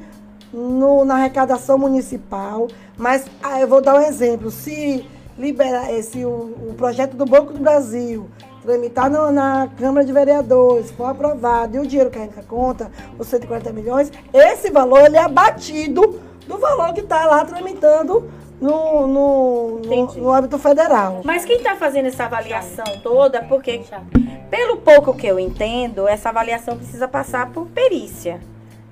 no- na arrecadação municipal. Mas ah, eu vou dar um exemplo. Se liberar esse, o, o projeto do Banco do Brasil tramitar na, na Câmara de Vereadores, for aprovado e o dinheiro cair na conta, os 140 milhões, esse valor ele é abatido do valor que está lá tramitando no, no, no, no âmbito federal. Mas quem está fazendo essa avaliação toda, porque pelo pouco que eu entendo, essa avaliação precisa passar por perícia.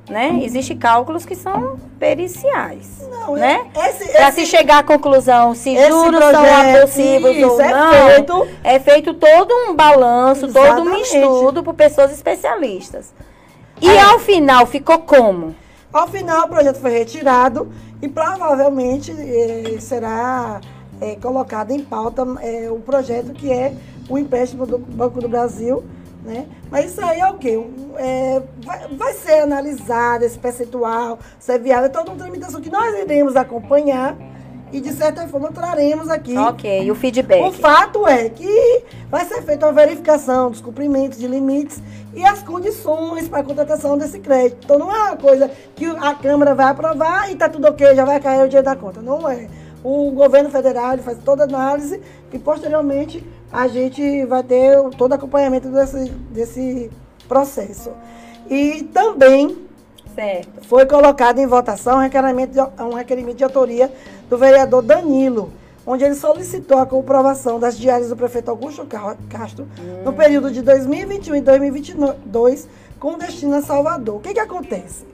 Né? Existem cálculos que são periciais. Não, né? esse- Para se chegar à conclusão se juros são projeto, abusivos isso, ou é não, feito- é feito todo um balanço, todo um Exatamente. estudo por pessoas especialistas. E É. ao final ficou como? Ao final, o projeto foi retirado e provavelmente eh, será eh, colocado em pauta eh, o projeto que é o empréstimo do Banco do Brasil. Né? Mas isso aí é o quê? É, vai, vai ser analisado esse percentual, se é viável, é toda uma tramitação que nós iremos acompanhar e, de certa forma, traremos aqui Ok, o feedback. o fato é que vai ser feita uma verificação dos cumprimentos de limites e as condições para a contratação desse crédito. Então não é uma coisa que a Câmara vai aprovar e está tudo ok, já vai cair o dinheiro da conta. Não é. O governo federal faz toda a análise e posteriormente a gente vai ter o- todo acompanhamento desse, desse processo. E também Certo. foi colocado em votação um requerimento de, um requerimento de autoria do vereador Danilo, onde ele solicitou a comprovação das diárias do prefeito Augusto Castro no período de 2021 e 2022 com destino a Salvador. O que, que acontece?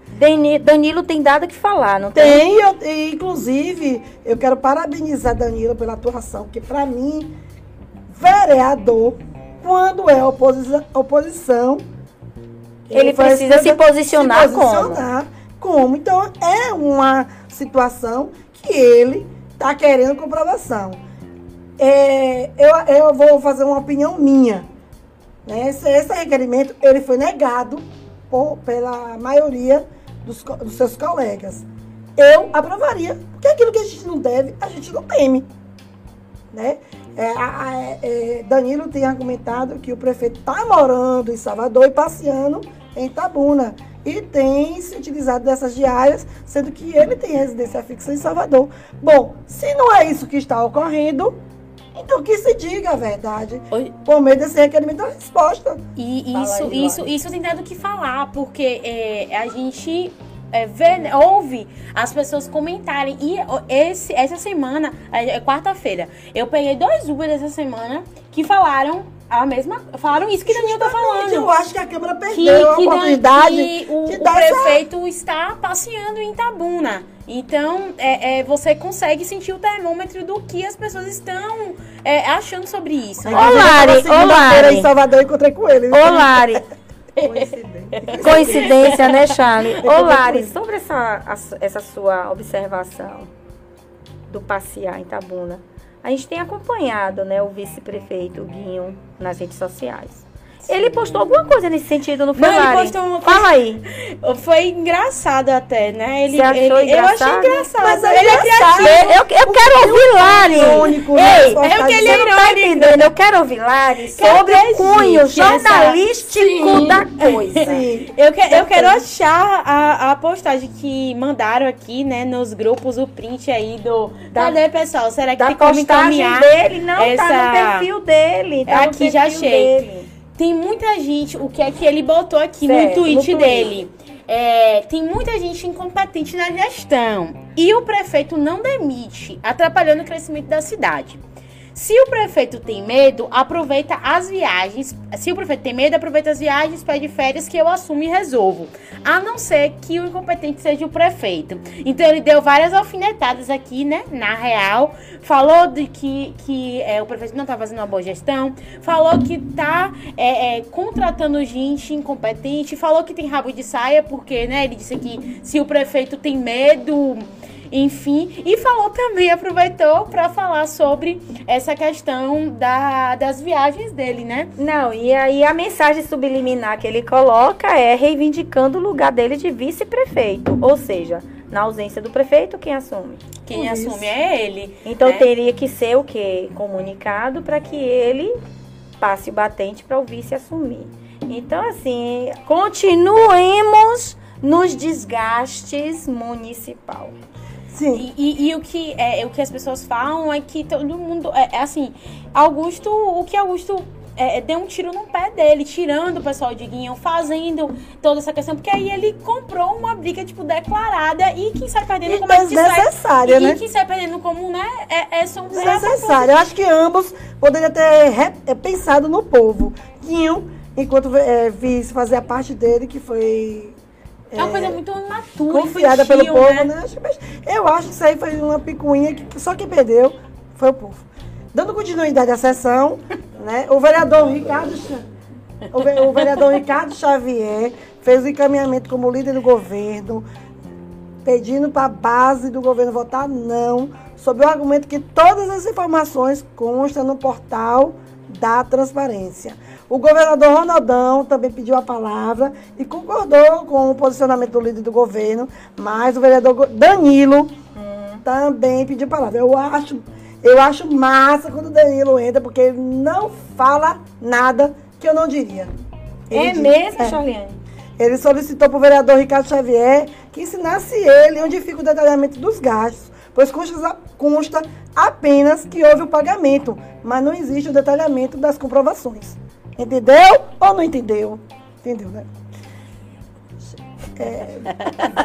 Danilo tem dado que falar, não tem? Tem, eu, inclusive, eu quero parabenizar Danilo pela atuação, porque para mim, vereador, quando é oposição, oposição ele, ele precisa se posicionar, se posicionar como. como. Então, é uma situação que ele está querendo comprovação. É, eu, eu vou fazer uma opinião minha. Né? Esse, esse requerimento ele foi negado por, pela maioria dos, dos seus colegas. Eu aprovaria, porque aquilo que a gente não deve, a gente não teme. Né? É, é, Danilo tem argumentado que o prefeito está morando em Salvador e passeando em Itabuna. E tem se utilizado dessas diárias, sendo que ele tem residência fixa em Salvador. Bom, se não é isso que está ocorrendo, então que se diga a verdade. Oi. Por meio desse requerimento da resposta. E isso, aí, isso, isso tem dado o que falar, porque é, a gente é, vê, ouve as pessoas comentarem. E esse, essa semana, é, é quarta-feira, eu peguei dois Uber essa semana que falaram a mesma. Falaram isso que Daniel tá falando. Eu acho que a Câmara perdeu que, a oportunidade que o, de o prefeito essa... está passeando em Tabuna. Então, é, é, você consegue sentir o termômetro do que as pessoas estão é, achando sobre isso. Ô, Lari, ô, Lari. em Salvador, eu encontrei com ele. Ô, Lari. Coincidência. Coincidência, né, Charlie? Ô, Lari, sobre essa, essa sua observação do passear em Tabuna, a gente tem acompanhado né, o vice-prefeito Guinho nas redes sociais. Ele postou alguma coisa nesse sentido no Ferrari. Não, ele postou uma Fala aí. Foi engraçado até, né? Ele, Você achou ele, engraçado? Eu achei engraçado. Mas ele é criativo. Eu, eu quero ouvir Lari. Ei, né? é o que ele é tá entendendo. Eu quero ouvir Lari sobre o cunho jornalístico da coisa. Sim. Eu, que, eu quero achar a, a postagem que mandaram aqui, né, nos grupos, o print aí do... Da, Cadê, pessoal? Será que da tem como encaminhar? dele? Não, essa... tá no perfil dele. Tá aqui já achei. Dele. Tem muita gente, o que é que ele botou aqui certo, no tweet no dele. É, tem muita gente incompetente na gestão. E o prefeito não demite, atrapalhando o crescimento da cidade. Se o prefeito tem medo, aproveita as viagens. Se o prefeito tem medo, aproveita as viagens, pede férias que eu assumo e resolvo. A não ser que o incompetente seja o prefeito. Então ele deu várias alfinetadas aqui, né? Na real. Falou de que, que é, o prefeito não tá fazendo uma boa gestão. Falou que tá é, é, contratando gente incompetente. Falou que tem rabo de saia, porque, né? Ele disse que se o prefeito tem medo enfim, e falou também, aproveitou para falar sobre essa questão da, das viagens dele, né? Não, e aí a mensagem subliminar que ele coloca é reivindicando o lugar dele de vice-prefeito, ou seja, na ausência do prefeito, quem assume? Quem assume é ele. Então né? teria que ser o quê? Comunicado para que ele passe o batente para o vice assumir. Então, assim, continuemos nos desgastes municipal. Sim. E, e, e, o, que, é, o que as pessoas falam é que todo mundo. É, é assim, Augusto, o que Augusto é, deu um tiro no pé dele, tirando o pessoal de Guinhão, fazendo toda essa questão, porque aí ele comprou uma briga, tipo, declarada e quem sai perdendo e como é que sai, né? E quem sai perdendo como, né, é, é são Desnecessário. Eu acho que ambos poderiam ter re, é, pensado no povo. Guinhão, enquanto é, vi fazer a parte dele, que foi é uma coisa muito imatura. Confiada infantil, pelo povo, né? né? Eu acho que isso aí foi uma picuinha que só quem perdeu foi o povo. Dando continuidade à sessão, né? O vereador Ricardo, o vereador Ricardo Xavier fez o encaminhamento como líder do governo, pedindo para a base do governo votar não, sob o argumento que todas as informações constam no portal da transparência. O governador Ronaldão também pediu a palavra e concordou com o posicionamento do líder do governo, mas o vereador Danilo hum. também pediu a palavra. Eu acho, eu acho massa quando o Danilo entra, porque ele não fala nada que eu não diria. Ele é diz, mesmo, é, Charliane? Ele solicitou para o vereador Ricardo Xavier que ensinasse ele onde fica o detalhamento dos gastos, pois consta, apenas que houve o pagamento, mas não existe o detalhamento das comprovações. Entendeu ou não entendeu? Entendeu, né? é,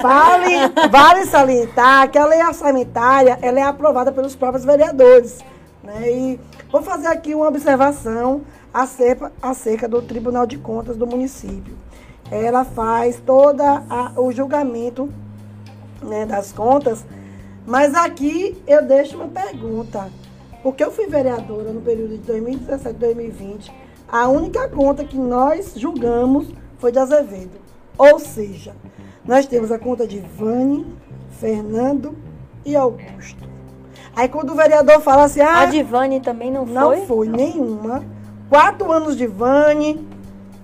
vale, vale salientar que a lei orçamentária ela é aprovada pelos próprios vereadores. Né? E vou fazer aqui uma observação acerca, acerca do Tribunal de Contas do município. Ela faz todo o julgamento né, das contas, mas aqui eu deixo uma pergunta. Porque eu fui vereadora no período de 2017 2020, a única conta que nós julgamos foi de Azevedo. Ou seja, nós temos a conta de Vani, Fernando e Augusto. Aí quando o vereador fala assim, ah, a de Vani também não foi? Não foi nenhuma. Quatro anos de Vani,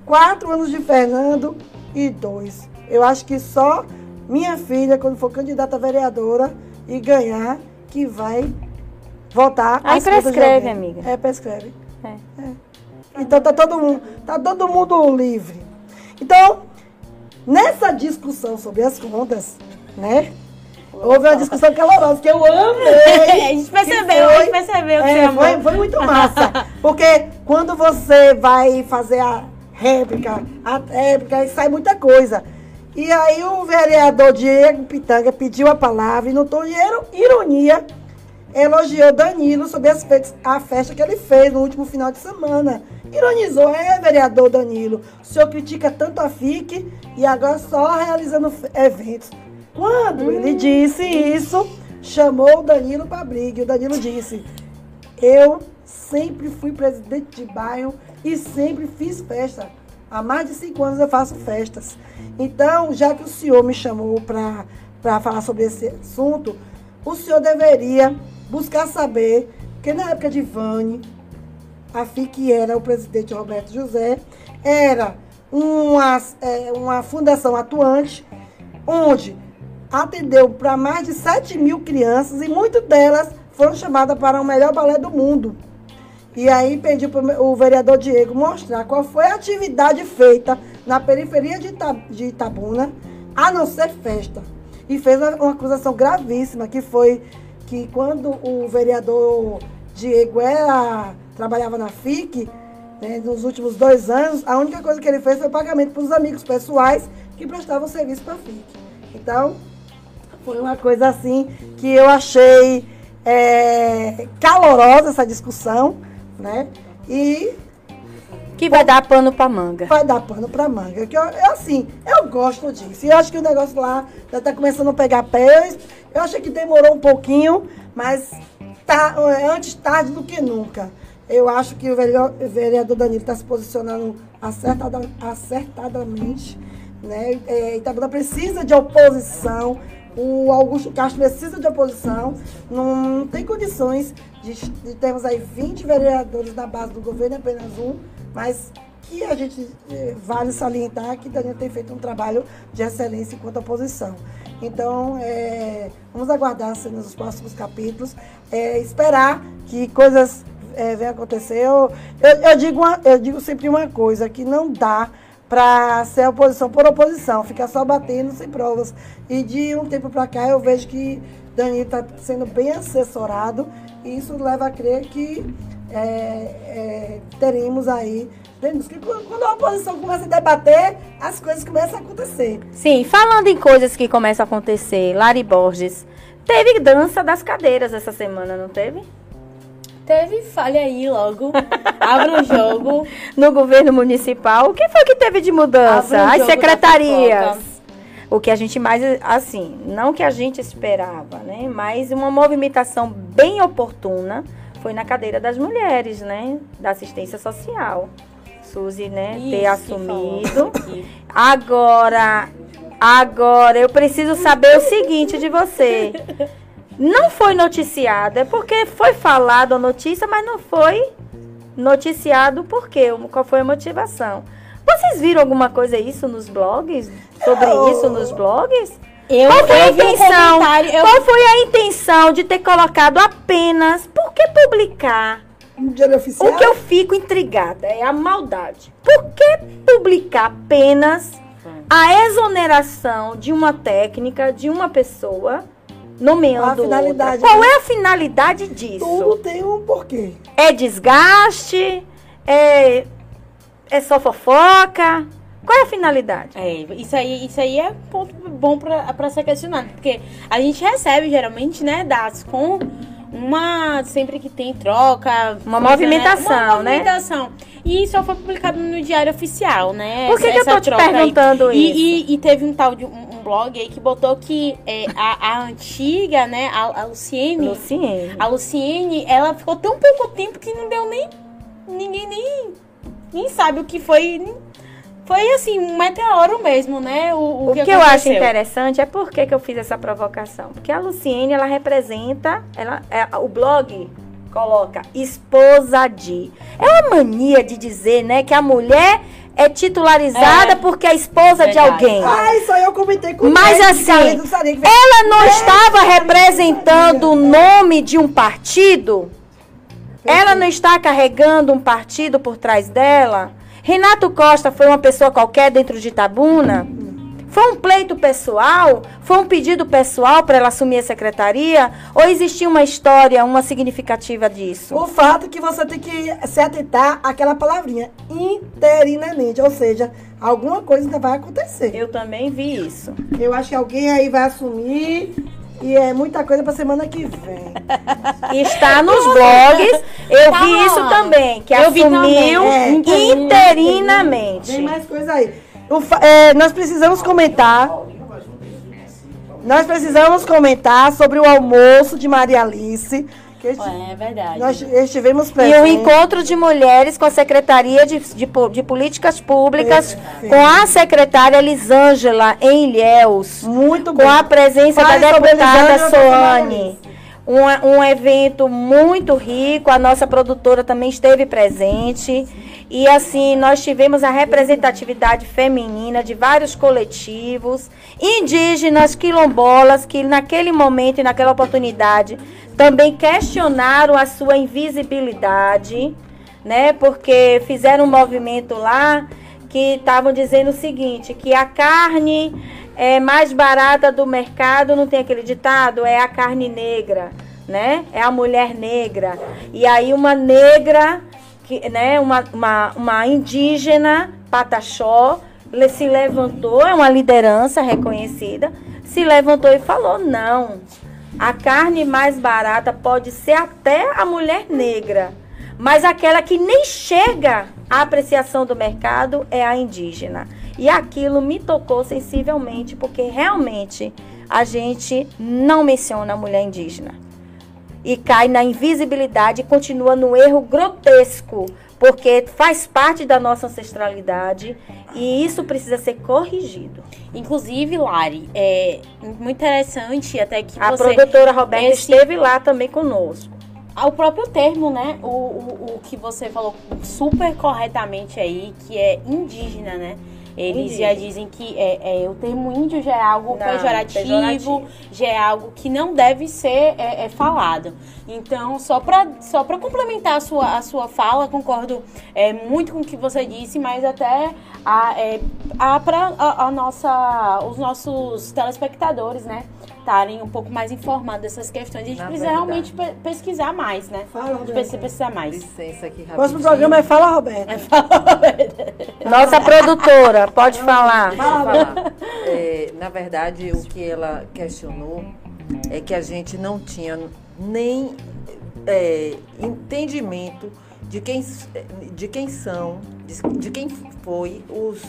quatro anos de Fernando e dois. Eu acho que só minha filha, quando for candidata a vereadora e ganhar, que vai votar. Aí prescreve, amiga. É, prescreve. É. é. Então tá todo mundo, tá todo mundo livre. Então, nessa discussão sobre as contas, né? Houve uma discussão calorosa que eu amei. a gente percebeu, foi, a gente percebeu que é, foi, foi muito massa. Porque quando você vai fazer a réplica, a réplica, sai muita coisa. E aí o vereador Diego Pitanga pediu a palavra e no tom de ironia elogiou Danilo sobre as a festa que ele fez no último final de semana. Ironizou, é, vereador Danilo, o senhor critica tanto a FIC e agora só realizando eventos. Quando hum. ele disse isso, chamou o Danilo para briga. E o Danilo disse: Eu sempre fui presidente de bairro e sempre fiz festa. Há mais de cinco anos eu faço festas. Então, já que o senhor me chamou para falar sobre esse assunto, o senhor deveria buscar saber que na época de Vane, a FIC era o presidente Roberto José, era uma, é, uma fundação atuante, onde atendeu para mais de 7 mil crianças e muitas delas foram chamadas para o melhor balé do mundo. E aí pediu para o vereador Diego mostrar qual foi a atividade feita na periferia de, de Itabuna, a não ser festa. E fez uma, uma acusação gravíssima, que foi que quando o vereador Diego era, trabalhava na FIC, né, nos últimos dois anos, a única coisa que ele fez foi pagamento para os amigos pessoais que prestavam serviço para a FIC. Então, foi uma coisa assim que eu achei é, calorosa essa discussão, né? E que vai dar pano para manga. Vai dar pano para manga. Que eu, eu, assim, eu gosto disso. E eu acho que o negócio lá já está começando a pegar pés. Eu achei que demorou um pouquinho, mas tá, é, antes tarde do que nunca. Eu acho que o vereador Danilo está se posicionando acertada, acertadamente. Né? É, Itabuna precisa de oposição, o Augusto Castro precisa de oposição, não, tem condições de, de, termos aí 20 vereadores da base do governo, apenas um, mas que a gente eh, vale salientar que Daniel tem feito um trabalho de excelência enquanto oposição. Então, é, vamos aguardar assim, nos próximos capítulos, é, esperar que coisas é, venham acontecer. Eu, eu, eu, digo uma, eu digo sempre uma coisa, que não dá para ser oposição por oposição, ficar só batendo sem provas. E de um tempo para cá eu vejo que Danilo está sendo bem assessorado e isso leva a crer que é, é, teremos aí. Quando a oposição começa a debater, as coisas começam a acontecer. Sim, falando em coisas que começam a acontecer, Lari Borges, teve dança das cadeiras essa semana, não teve? Teve falha aí logo. Abra o jogo. No governo municipal. O que foi que teve de mudança? As secretarias. O que a gente mais, assim, não que a gente esperava, né? Mas uma movimentação bem oportuna foi na cadeira das mulheres, né? Da assistência social. Suzy, né? Isso, ter assumido. Agora, agora eu preciso saber o seguinte de você. Não foi noticiado, é porque foi falado a notícia, mas não foi noticiado por quê? Qual foi a motivação? Vocês viram alguma coisa isso nos blogs? Sobre eu... isso nos blogs? Eu, qual foi a intenção? Um eu... Qual foi a intenção de ter colocado apenas? Por que publicar? oficial? O que eu fico intrigada é a maldade. Por que publicar apenas a exoneração de uma técnica de uma pessoa nomeando a finalidade, outra. Qual né? é a finalidade disso? Tudo tem um porquê. É desgaste? É, é só fofoca? Qual é a finalidade? É, isso aí, isso aí é ponto bom para ser questionado, porque a gente recebe geralmente, né, dados com uma sempre que tem troca, uma coisa, movimentação, né? Uma né? movimentação. E só foi publicado no Diário Oficial, né? Por que, que eu essa tô te troca aí. perguntando E, isso? e, e teve um tal de um blog aí que botou que é, a, a antiga, né, a, a Luciene, Luciene. a Luciene, ela ficou tão pouco tempo que não deu nem. Ninguém nem, nem sabe o que foi. Foi assim, um meteoro mesmo, né? O, O que, que, eu acho interessante é por que, que eu fiz essa provocação. Porque a Luciene, ela representa, ela, é, o blog coloca esposa de. É uma mania de dizer, né, que a mulher é titularizada É. porque é esposa de Verdade. alguém. Ah, isso aí eu comentei com Mas ele, assim, a Ela não estava representando o nome de um partido? Ela não está carregando um partido por trás dela? Renato Costa foi uma pessoa qualquer dentro de Itabuna? Foi um pleito pessoal? Foi um pedido pessoal para ela assumir a secretaria? Ou existia uma história, uma significativa disso? O fato é que você tem que se atentar àquela palavrinha, interinamente. Ou seja, alguma coisa ainda vai acontecer. Eu também vi isso. Eu acho que alguém aí vai assumir e é muita coisa pra semana que vem. Está nos blogs. Eu Tá vi isso também, que Eu vi também, assumiu é. interinamente. Tem mais coisa aí. O é, nós precisamos comentar. Nós precisamos comentar sobre o almoço de Maria Alice. É, é verdade. nós estivemos E presentes. o encontro de mulheres com a Secretaria de, de, de Políticas Públicas, Perfeito. com a secretária Elisângela em Ilhéus, Muito com bom. a presença Fale da deputada Soane. Um, um evento muito rico, a nossa produtora também esteve presente. E assim, nós tivemos a representatividade feminina de vários coletivos, indígenas, quilombolas, que naquele momento e naquela oportunidade também questionaram a sua invisibilidade, né? Porque fizeram um movimento lá que estavam dizendo o seguinte, que a carne é mais barata do mercado, não tem aquele ditado, é a carne negra, né? É a mulher negra. E aí uma negra, que, né, uma, uma, uma indígena, Pataxó, se levantou, é uma liderança reconhecida, se levantou e falou, não, a carne mais barata pode ser até a mulher negra, mas aquela que nem chega à apreciação do mercado é a indígena. E aquilo me tocou sensivelmente, porque realmente a gente não menciona a mulher indígena. E cai na invisibilidade e continua no erro grotesco, porque faz parte da nossa ancestralidade e isso precisa ser corrigido. Inclusive, Lari, é muito interessante até que A você... produtora Roberta esse- esteve lá também conosco. O próprio termo, né? O, o, o que você falou super corretamente aí, que é indígena, né? Eles Indígena. já dizem que é, é, o termo índio já é algo Não, pejorativo, pejorativo. já é algo que não deve ser é, é, falado. Então, só para só pra complementar a sua, a sua fala, concordo é, muito com o que você disse, mas até a, é, a, pra, a, a nossa, os nossos telespectadores, né? Estarem um pouco mais informados dessas questões. A gente Na precisa verdade. realmente pe- pesquisar mais, né? Fala, A gente Roberta. precisa pesquisar mais. Licença aqui O rapidinho. próximo programa é Fala, Roberta. Nossa produtora, pode falar. Eu falar. É, na verdade, o que ela questionou é que a gente não tinha nem é, entendimento de quem, de quem são, de, de quem foi os,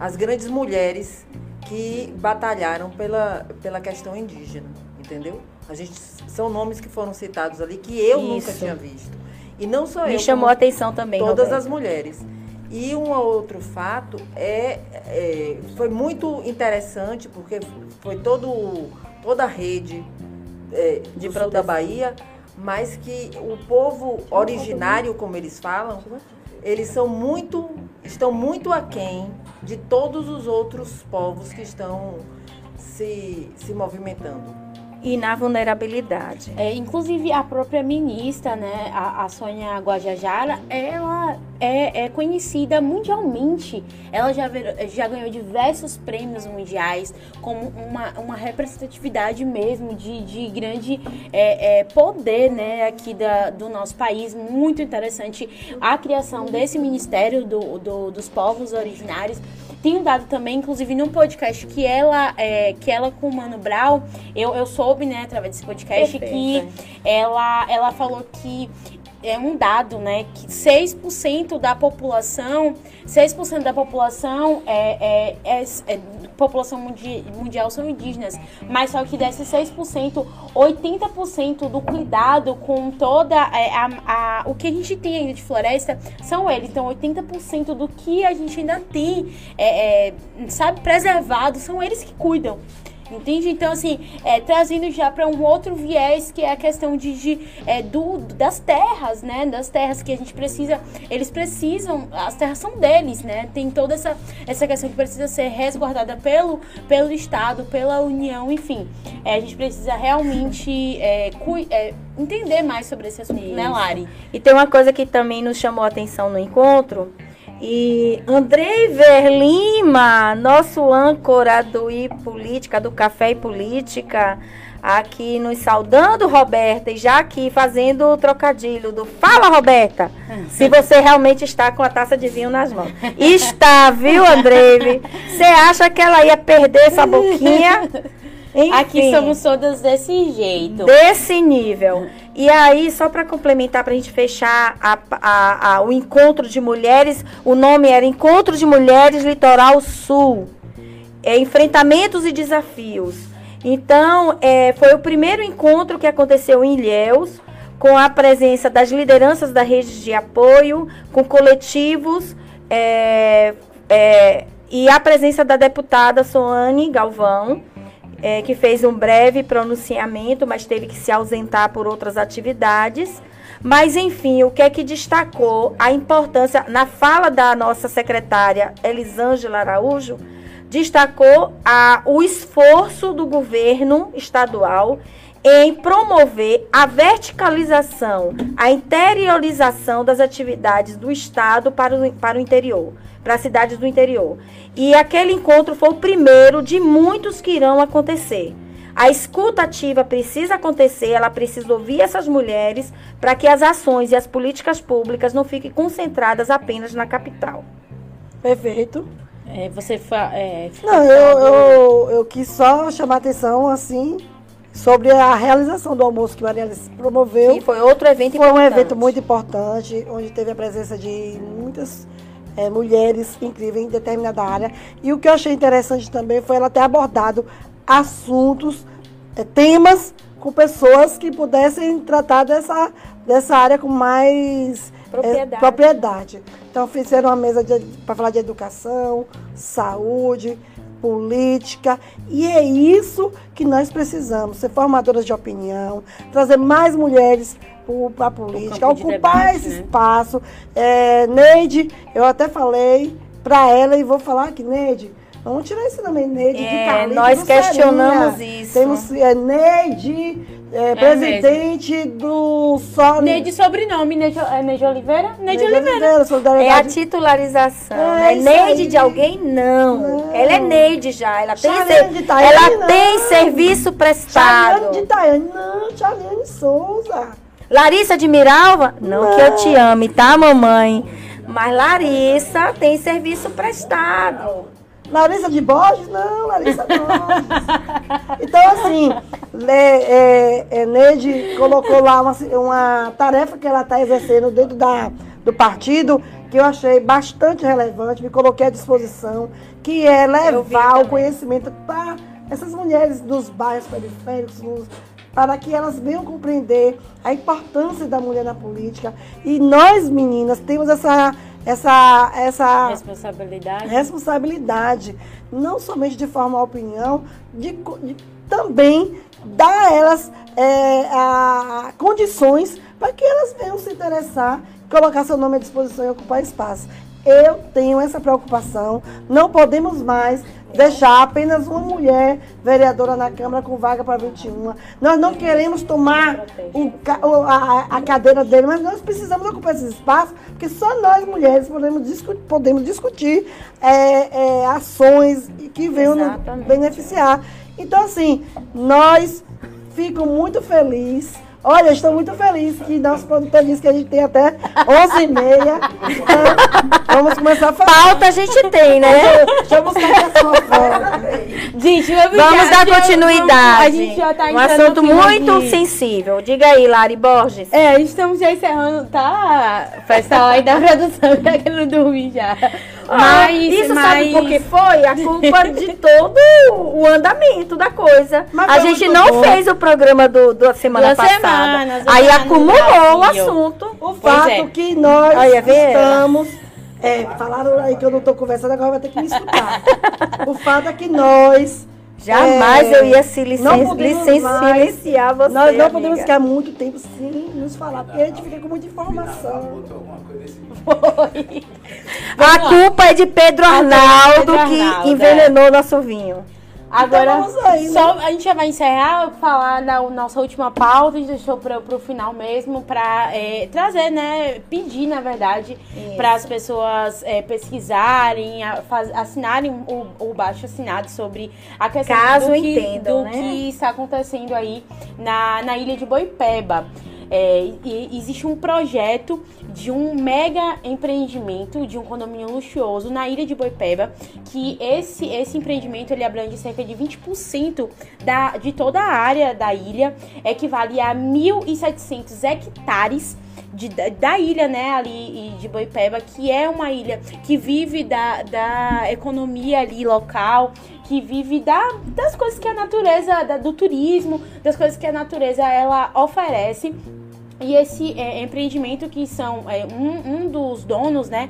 as grandes mulheres que batalharam pela, pela questão indígena, entendeu? A gente, são nomes que foram citados ali que eu nunca Isso. tinha visto. E não só eu. Me chamou a atenção também, todas as mulheres. E um outro fato é, é, foi muito interessante porque foi todo, toda a rede é, De do sul da Bahia, mas que o povo originário, como eles falam, eles são muito, estão muito aquém de todos os outros povos que estão se, se movimentando. E na vulnerabilidade. É, inclusive a própria ministra, né, a, a Sônia Guajajara, ela é, é conhecida mundialmente. Ela já, já ganhou diversos prêmios mundiais, como uma, uma representatividade mesmo de, de grande é, é, poder né, aqui da, do nosso país. Muito interessante a criação desse Ministério do, do dos Povos Originários tem um dado também, inclusive num podcast que ela, é, que ela com o Mano Brown, eu, eu soube, né, através desse podcast, Perfeito. que ela, ela falou que é um dado, né, que 6% da população, 6% da população é, é, é, é população mundi mundial são indígenas, mas só que desses 6%, 80% do cuidado com toda é, a, a, o que a gente tem ainda de floresta são eles. Então, 80% do que a gente ainda tem, é, é, sabe, preservado, são eles que cuidam. Entende? Então, assim, é, trazendo já para um outro viés que é a questão de, de é, do, das terras, né? Das terras que a gente precisa, eles precisam, as terras são deles, né? Tem toda essa, essa questão que precisa ser resguardada pelo, pelo Estado, pela União, enfim. É, a gente precisa realmente é, é, entender mais sobre esse assunto, né, Isso. né, Lari? E tem uma coisa que também nos chamou a atenção no encontro e Andrei Verlima, nosso âncora do I Política, do Café e Política, aqui nos saudando, Roberta, e já aqui fazendo o trocadilho do Fala, Roberta, se você realmente está com a taça de vinho nas mãos. Está, viu, Andrei? Você acha que ela ia perder essa boquinha? Enfim, Aqui somos todas desse jeito. Desse nível. E aí, só para complementar, para a gente fechar a, a, a, o encontro de mulheres, o nome era Encontro de Mulheres Litoral Sul. É, enfrentamentos e desafios. Então, é, foi o primeiro encontro que aconteceu em Ilhéus, com a presença das lideranças da rede de apoio, com coletivos é, é, e a presença da deputada Soane Galvão é, que fez um breve pronunciamento, mas teve que se ausentar por outras atividades. Mas, enfim, o que é que destacou a importância, na fala da nossa secretária Elisângela Araújo, destacou a, o esforço do governo estadual em promover a verticalização, a interiorização das atividades do Estado para o, para o interior para as cidades do interior. E aquele encontro foi o primeiro de muitos que irão acontecer. A escuta ativa precisa acontecer, ela precisa ouvir essas mulheres para que as ações e as políticas públicas não fiquem concentradas apenas na capital. Perfeito. É, você fa é, Não, eu, eu, eu quis só chamar atenção assim sobre a realização do almoço que Maria Alice promoveu. Sim, foi outro evento foi importante. Foi um evento muito importante, onde teve a presença de muitas é, mulheres incríveis em determinada área. E o que eu achei interessante também foi ela ter abordado assuntos, é, temas com pessoas que pudessem tratar dessa, dessa área com mais propriedade. É, propriedade. Então fizeram uma mesa para falar de educação, saúde, política. E é isso que nós precisamos, ser formadoras de opinião, trazer mais mulheres a política, ocupar debate, esse né? espaço. É, Neide, eu até falei para ela e vou falar aqui, Neide, vamos tirar esse nome, Neide, é, de Carlito, Nós questionamos isso. Temos é, Neide, é, é presidente do só Neide sobrenome, Neide, é Neide Oliveira? Neide, Neide Oliveira. Oliveira é a titularização. É, né? Neide aí. de alguém, não. não. Ela é Neide já. Ela tem, ser, ela não. tem serviço prestado. Chaliane de Tayane, não. Chaliane Souza. Larissa de Miralva? Não, não, que eu te ame, tá, mamãe? Mas Larissa tem serviço prestado. Larissa de Borges? Não, Larissa Borges. então, assim, é, é, Neide colocou lá uma, uma tarefa que ela está exercendo dentro da, do partido, que eu achei bastante relevante, me coloquei à disposição, que é levar o conhecimento para essas mulheres dos bairros periféricos, nos, para que elas venham compreender a importância da mulher na política. E nós, meninas, temos essa, essa, essa responsabilidade. responsabilidade, não somente de formar opinião, de, de também dar a elas é, a, condições para que elas venham se interessar, colocar seu nome à disposição e ocupar espaço. Eu tenho essa preocupação. Não podemos mais deixar apenas uma mulher vereadora na Câmara com vaga para 21. Nós não queremos tomar o, a, a, cadeira dele, mas nós precisamos ocupar esse espaço, porque só nós mulheres podemos, discutir, podemos discutir é, é, ações que venham Exatamente. nos beneficiar. Então, assim, nós ficamos muito felizes Olha, estou muito feliz que nosso produtor disse que a gente tem até 11h30. Então, vamos começar a falar. Pauta a gente tem, né? Deixa eu buscar a sua foto. Gente, vamos dar continuidade. A gente já tá Um assunto muito aqui. sensível. Diga aí, Lari Borges. É, estamos já encerrando, tá? Pessoal aí da produção já querendo dormir já. Ah, mas, isso mas... sabe por que foi? A culpa de todo o andamento da coisa. Mas a gente não bom. fez o programa do, da semana passada. Semana, aí acumulou o assunto. O fato é. que nós aí, é estamos. É, falaram aí que eu não estou conversando, agora vai ter que me escutar. o fato é que nós Jamais é, eu ia se licen licen silenciar você. Nós não amiga. podemos ficar muito tempo sem nos falar, porque a gente fica com muita informação. Foi. A culpa é de Pedro Arnaldo, Pedro Arnaldo que envenenou é. nosso vinho. Agora, então aí, né? só, a gente já vai encerrar, falar da nossa última pauta, a gente deixou para o final mesmo, para é, trazer, né, pedir, na verdade, para as pessoas é, pesquisarem, a, faz, assinarem o, o baixo assinado sobre a questão Caso do, que, entendam, do né? que está acontecendo aí na, na ilha de Boipeba. É, existe um projeto de um mega empreendimento de um condomínio luxuoso na ilha de Boipeba, que esse, esse empreendimento ele abrange cerca de 20% da, de toda a área da ilha, equivale a 1.700 hectares de, da, da, ilha, né, ali de Boipeba, que é uma ilha que vive da, da economia ali local, que vive da, das coisas que a natureza, da, do turismo, das coisas que a natureza ela oferece. E esse é, empreendimento que são é, um, um, dos donos, né?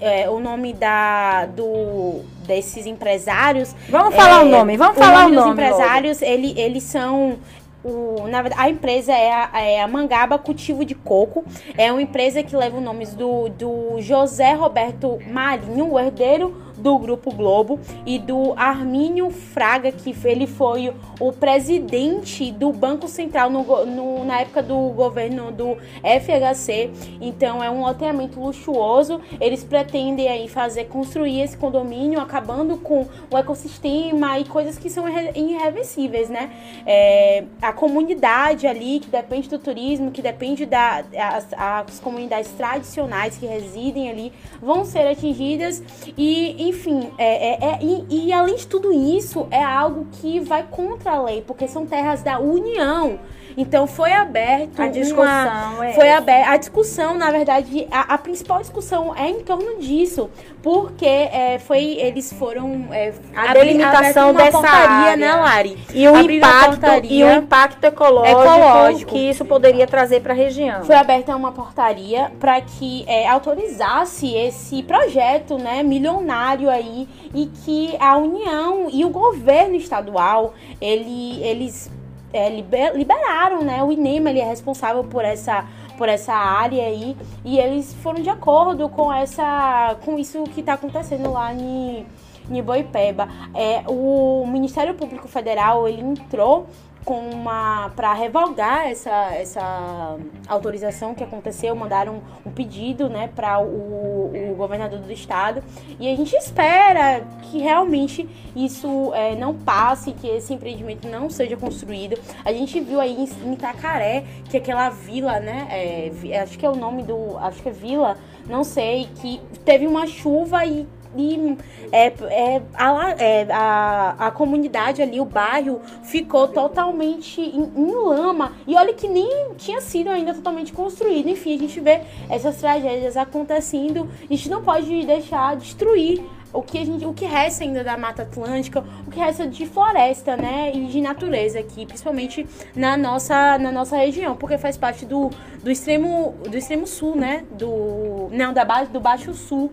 É, o nome da do desses empresários. Vamos falar o é, nome. Vamos falar o nome. O nome dos empresários, ele, eles são o, na verdade, a empresa é a, é a, Mangaba Cultivo de Coco. É uma empresa que leva o nome do, do José Roberto Marinho, o herdeiro do Grupo Globo, e do Armínio Fraga, que ele foi o presidente do Banco Central no, no, na época do governo do FHC. Então é um loteamento luxuoso. Eles pretendem aí fazer construir esse condomínio, acabando com o ecossistema e coisas que são irreversíveis, né? É, a comunidade ali que depende do turismo, que depende das da, comunidades tradicionais que residem ali, vão ser atingidas e enfim, é, é, é e, e, além de tudo isso, é algo que vai contra a lei, porque são terras da União. Então foi aberto a discussão, uma, é foi aberta a discussão, na verdade, a, a, principal discussão é em torno disso, porque é, foi eles foram é, a delimitação dessa portaria, área, né, Lari? E o impacto e o impacto ecológico, ecológico. que isso poderia trazer para a região. Foi aberta uma portaria para que é, autorizasse esse projeto, né, milionário aí e que a União e o governo estadual ele, eles é, liberaram, né? O INEMA ele é responsável por essa por essa área aí e eles foram de acordo com essa com isso que está acontecendo lá em, em Boipeba. É, o Ministério Público Federal ele entrou com uma para revogar essa, essa autorização que aconteceu, mandaram um, pedido, né, para o, o, governador do estado e a gente espera que realmente isso é, não passe, que esse empreendimento não seja construído. A gente viu aí em, em Itacaré que aquela vila, né, é, acho que é o nome do, acho que é vila, não sei, que teve uma chuva e e é, é, a, é, a, a comunidade ali, o bairro, ficou totalmente em, em, lama. E olha que nem tinha sido ainda totalmente construído. Enfim, a gente vê essas tragédias acontecendo. A gente não pode deixar destruir o que, a gente, o que resta ainda da Mata Atlântica, o que resta de floresta, né, e de natureza aqui, principalmente na nossa, na nossa região, porque faz parte do, do extremo do extremo sul, né, do não da base do baixo sul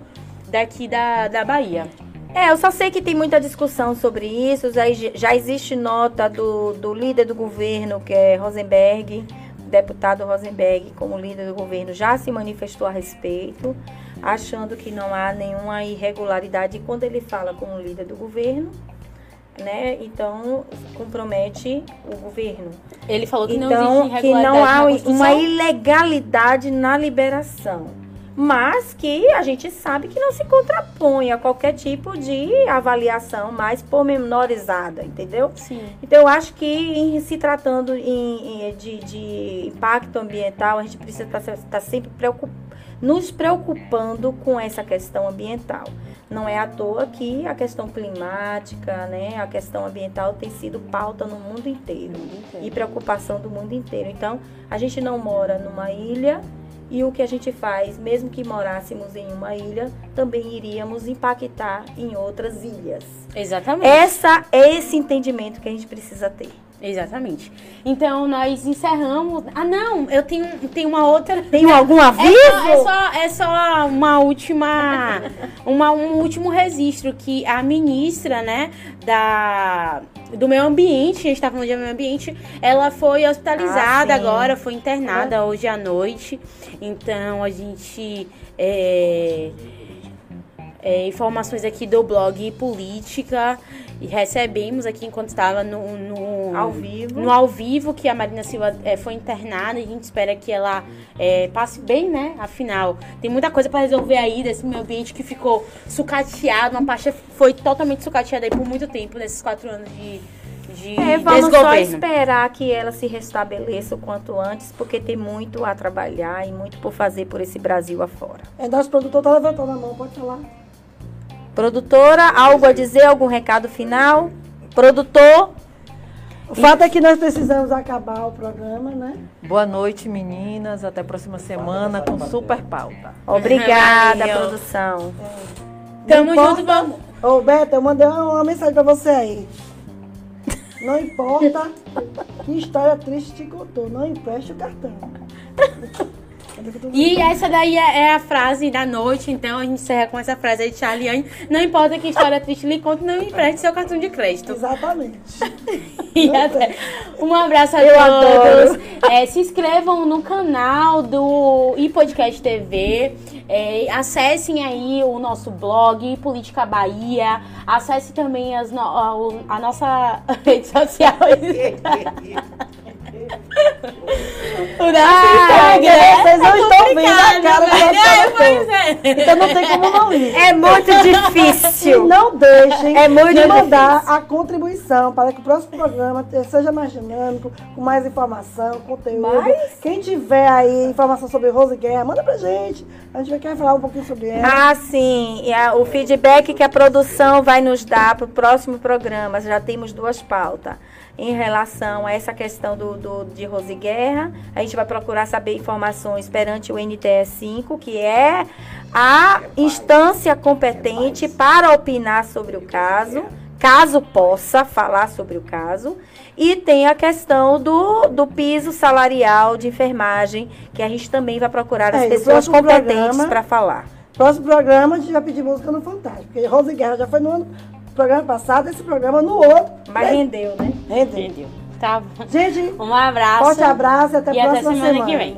daqui da, da Bahia. É, eu só sei que tem muita discussão sobre isso. Já, existe nota do, do líder do governo, que é Rosenberg, deputado Rosenberg, como líder do governo, já se manifestou a respeito, achando que não há nenhuma irregularidade. E quando ele fala como líder do governo, né, então compromete o governo. Ele falou que não então, existe que não irregularidade há uma ilegalidade na liberação. Mas que a gente sabe que não se contrapõe a qualquer tipo de avaliação mais pormenorizada, entendeu? Sim. Então, eu acho que em se tratando em- em- de, de impacto ambiental, a gente precisa estar sempre preocup- nos preocupando com essa questão ambiental. Não é à toa que a questão climática, né, a questão ambiental tem sido pauta no mundo inteiro e preocupação do mundo inteiro. Então, a gente não mora numa ilha e o que a gente faz, mesmo que morássemos em uma ilha, também iríamos impactar em outras ilhas. Exatamente. Essa é esse entendimento que a gente precisa ter. Exatamente. Então nós encerramos. Ah, não, eu tenho, tenho uma outra. Tem algum aviso? É só, é só, é só uma última, uma, um último registro que a ministra, né, da do meio ambiente, a gente tá falando de meio ambiente, ela foi hospitalizada Ah, agora, foi internada hoje à noite. Então a gente é, é, informações aqui do blog Política e recebemos aqui enquanto estava no, no Ao vivo. no ao vivo que a Marina Silva é, foi internada e a gente espera que ela é, passe bem, né? Afinal, tem muita coisa para resolver aí desse meio ambiente que ficou sucateado, uma pasta foi totalmente sucateada aí por muito tempo, nesses quatro anos de, de É, vamos só esperar que ela se restabeleça o quanto antes, porque tem muito a trabalhar e muito por fazer por esse Brasil afora. É, nosso produtor tá levantando a mão, pode falar. Produtora, algo a dizer? Algum recado final? Produtor, O fato é que nós precisamos acabar o programa, né? Boa noite, meninas. Até a próxima semana com super pauta. obrigada, produção. Tamo junto, vamos. Ô, Beto, eu mandei uma, uma mensagem pra você aí. Não importa que história triste te contou, não empreste o cartão. E essa daí é, é a frase da noite, então a gente encerra com essa frase aí de Charliane. Não importa que história triste lhe conte, não empreste seu cartão de crédito. Exatamente. E até- Um abraço a Eu todos. É, se inscrevam no canal do iPodcast TV. É, acessem aí o nosso blog, Política Bahia. Acesse também as no- a nossa rede social. Ah, vocês não estão vendo a complicado, cara do né? nosso É, é. Então não tem como não ir. É muito E difícil. não deixem É muito de mandar difícil. a contribuição para que o próximo programa seja mais dinâmico, com mais informação, conteúdo. Mas- Quem tiver aí informação sobre Rose Guerra, manda pra gente. A gente vai querer falar um pouquinho sobre ela. Ah, sim. E a- o feedback que a produção vai nos dar para o próximo programa. Já temos duas pautas. Em relação a essa questão do, do- de Rose Guerra, a gente vai procurar saber informações perante o NTE5, que é a instância competente para opinar sobre o caso, caso possa falar sobre o caso. E tem a questão do, do piso salarial de enfermagem, que a gente também vai procurar as É, pessoas competentes para falar. Próximo programa a gente vai pedir música no Fantástico. Porque Rose Guerra já foi no ano, programa passado, esse programa no outro. Mas rendeu, né? Rendeu. Entendeu? Tá bom. Gente, Um abraço. forte abraço e até a E até próxima semana semana. que vem.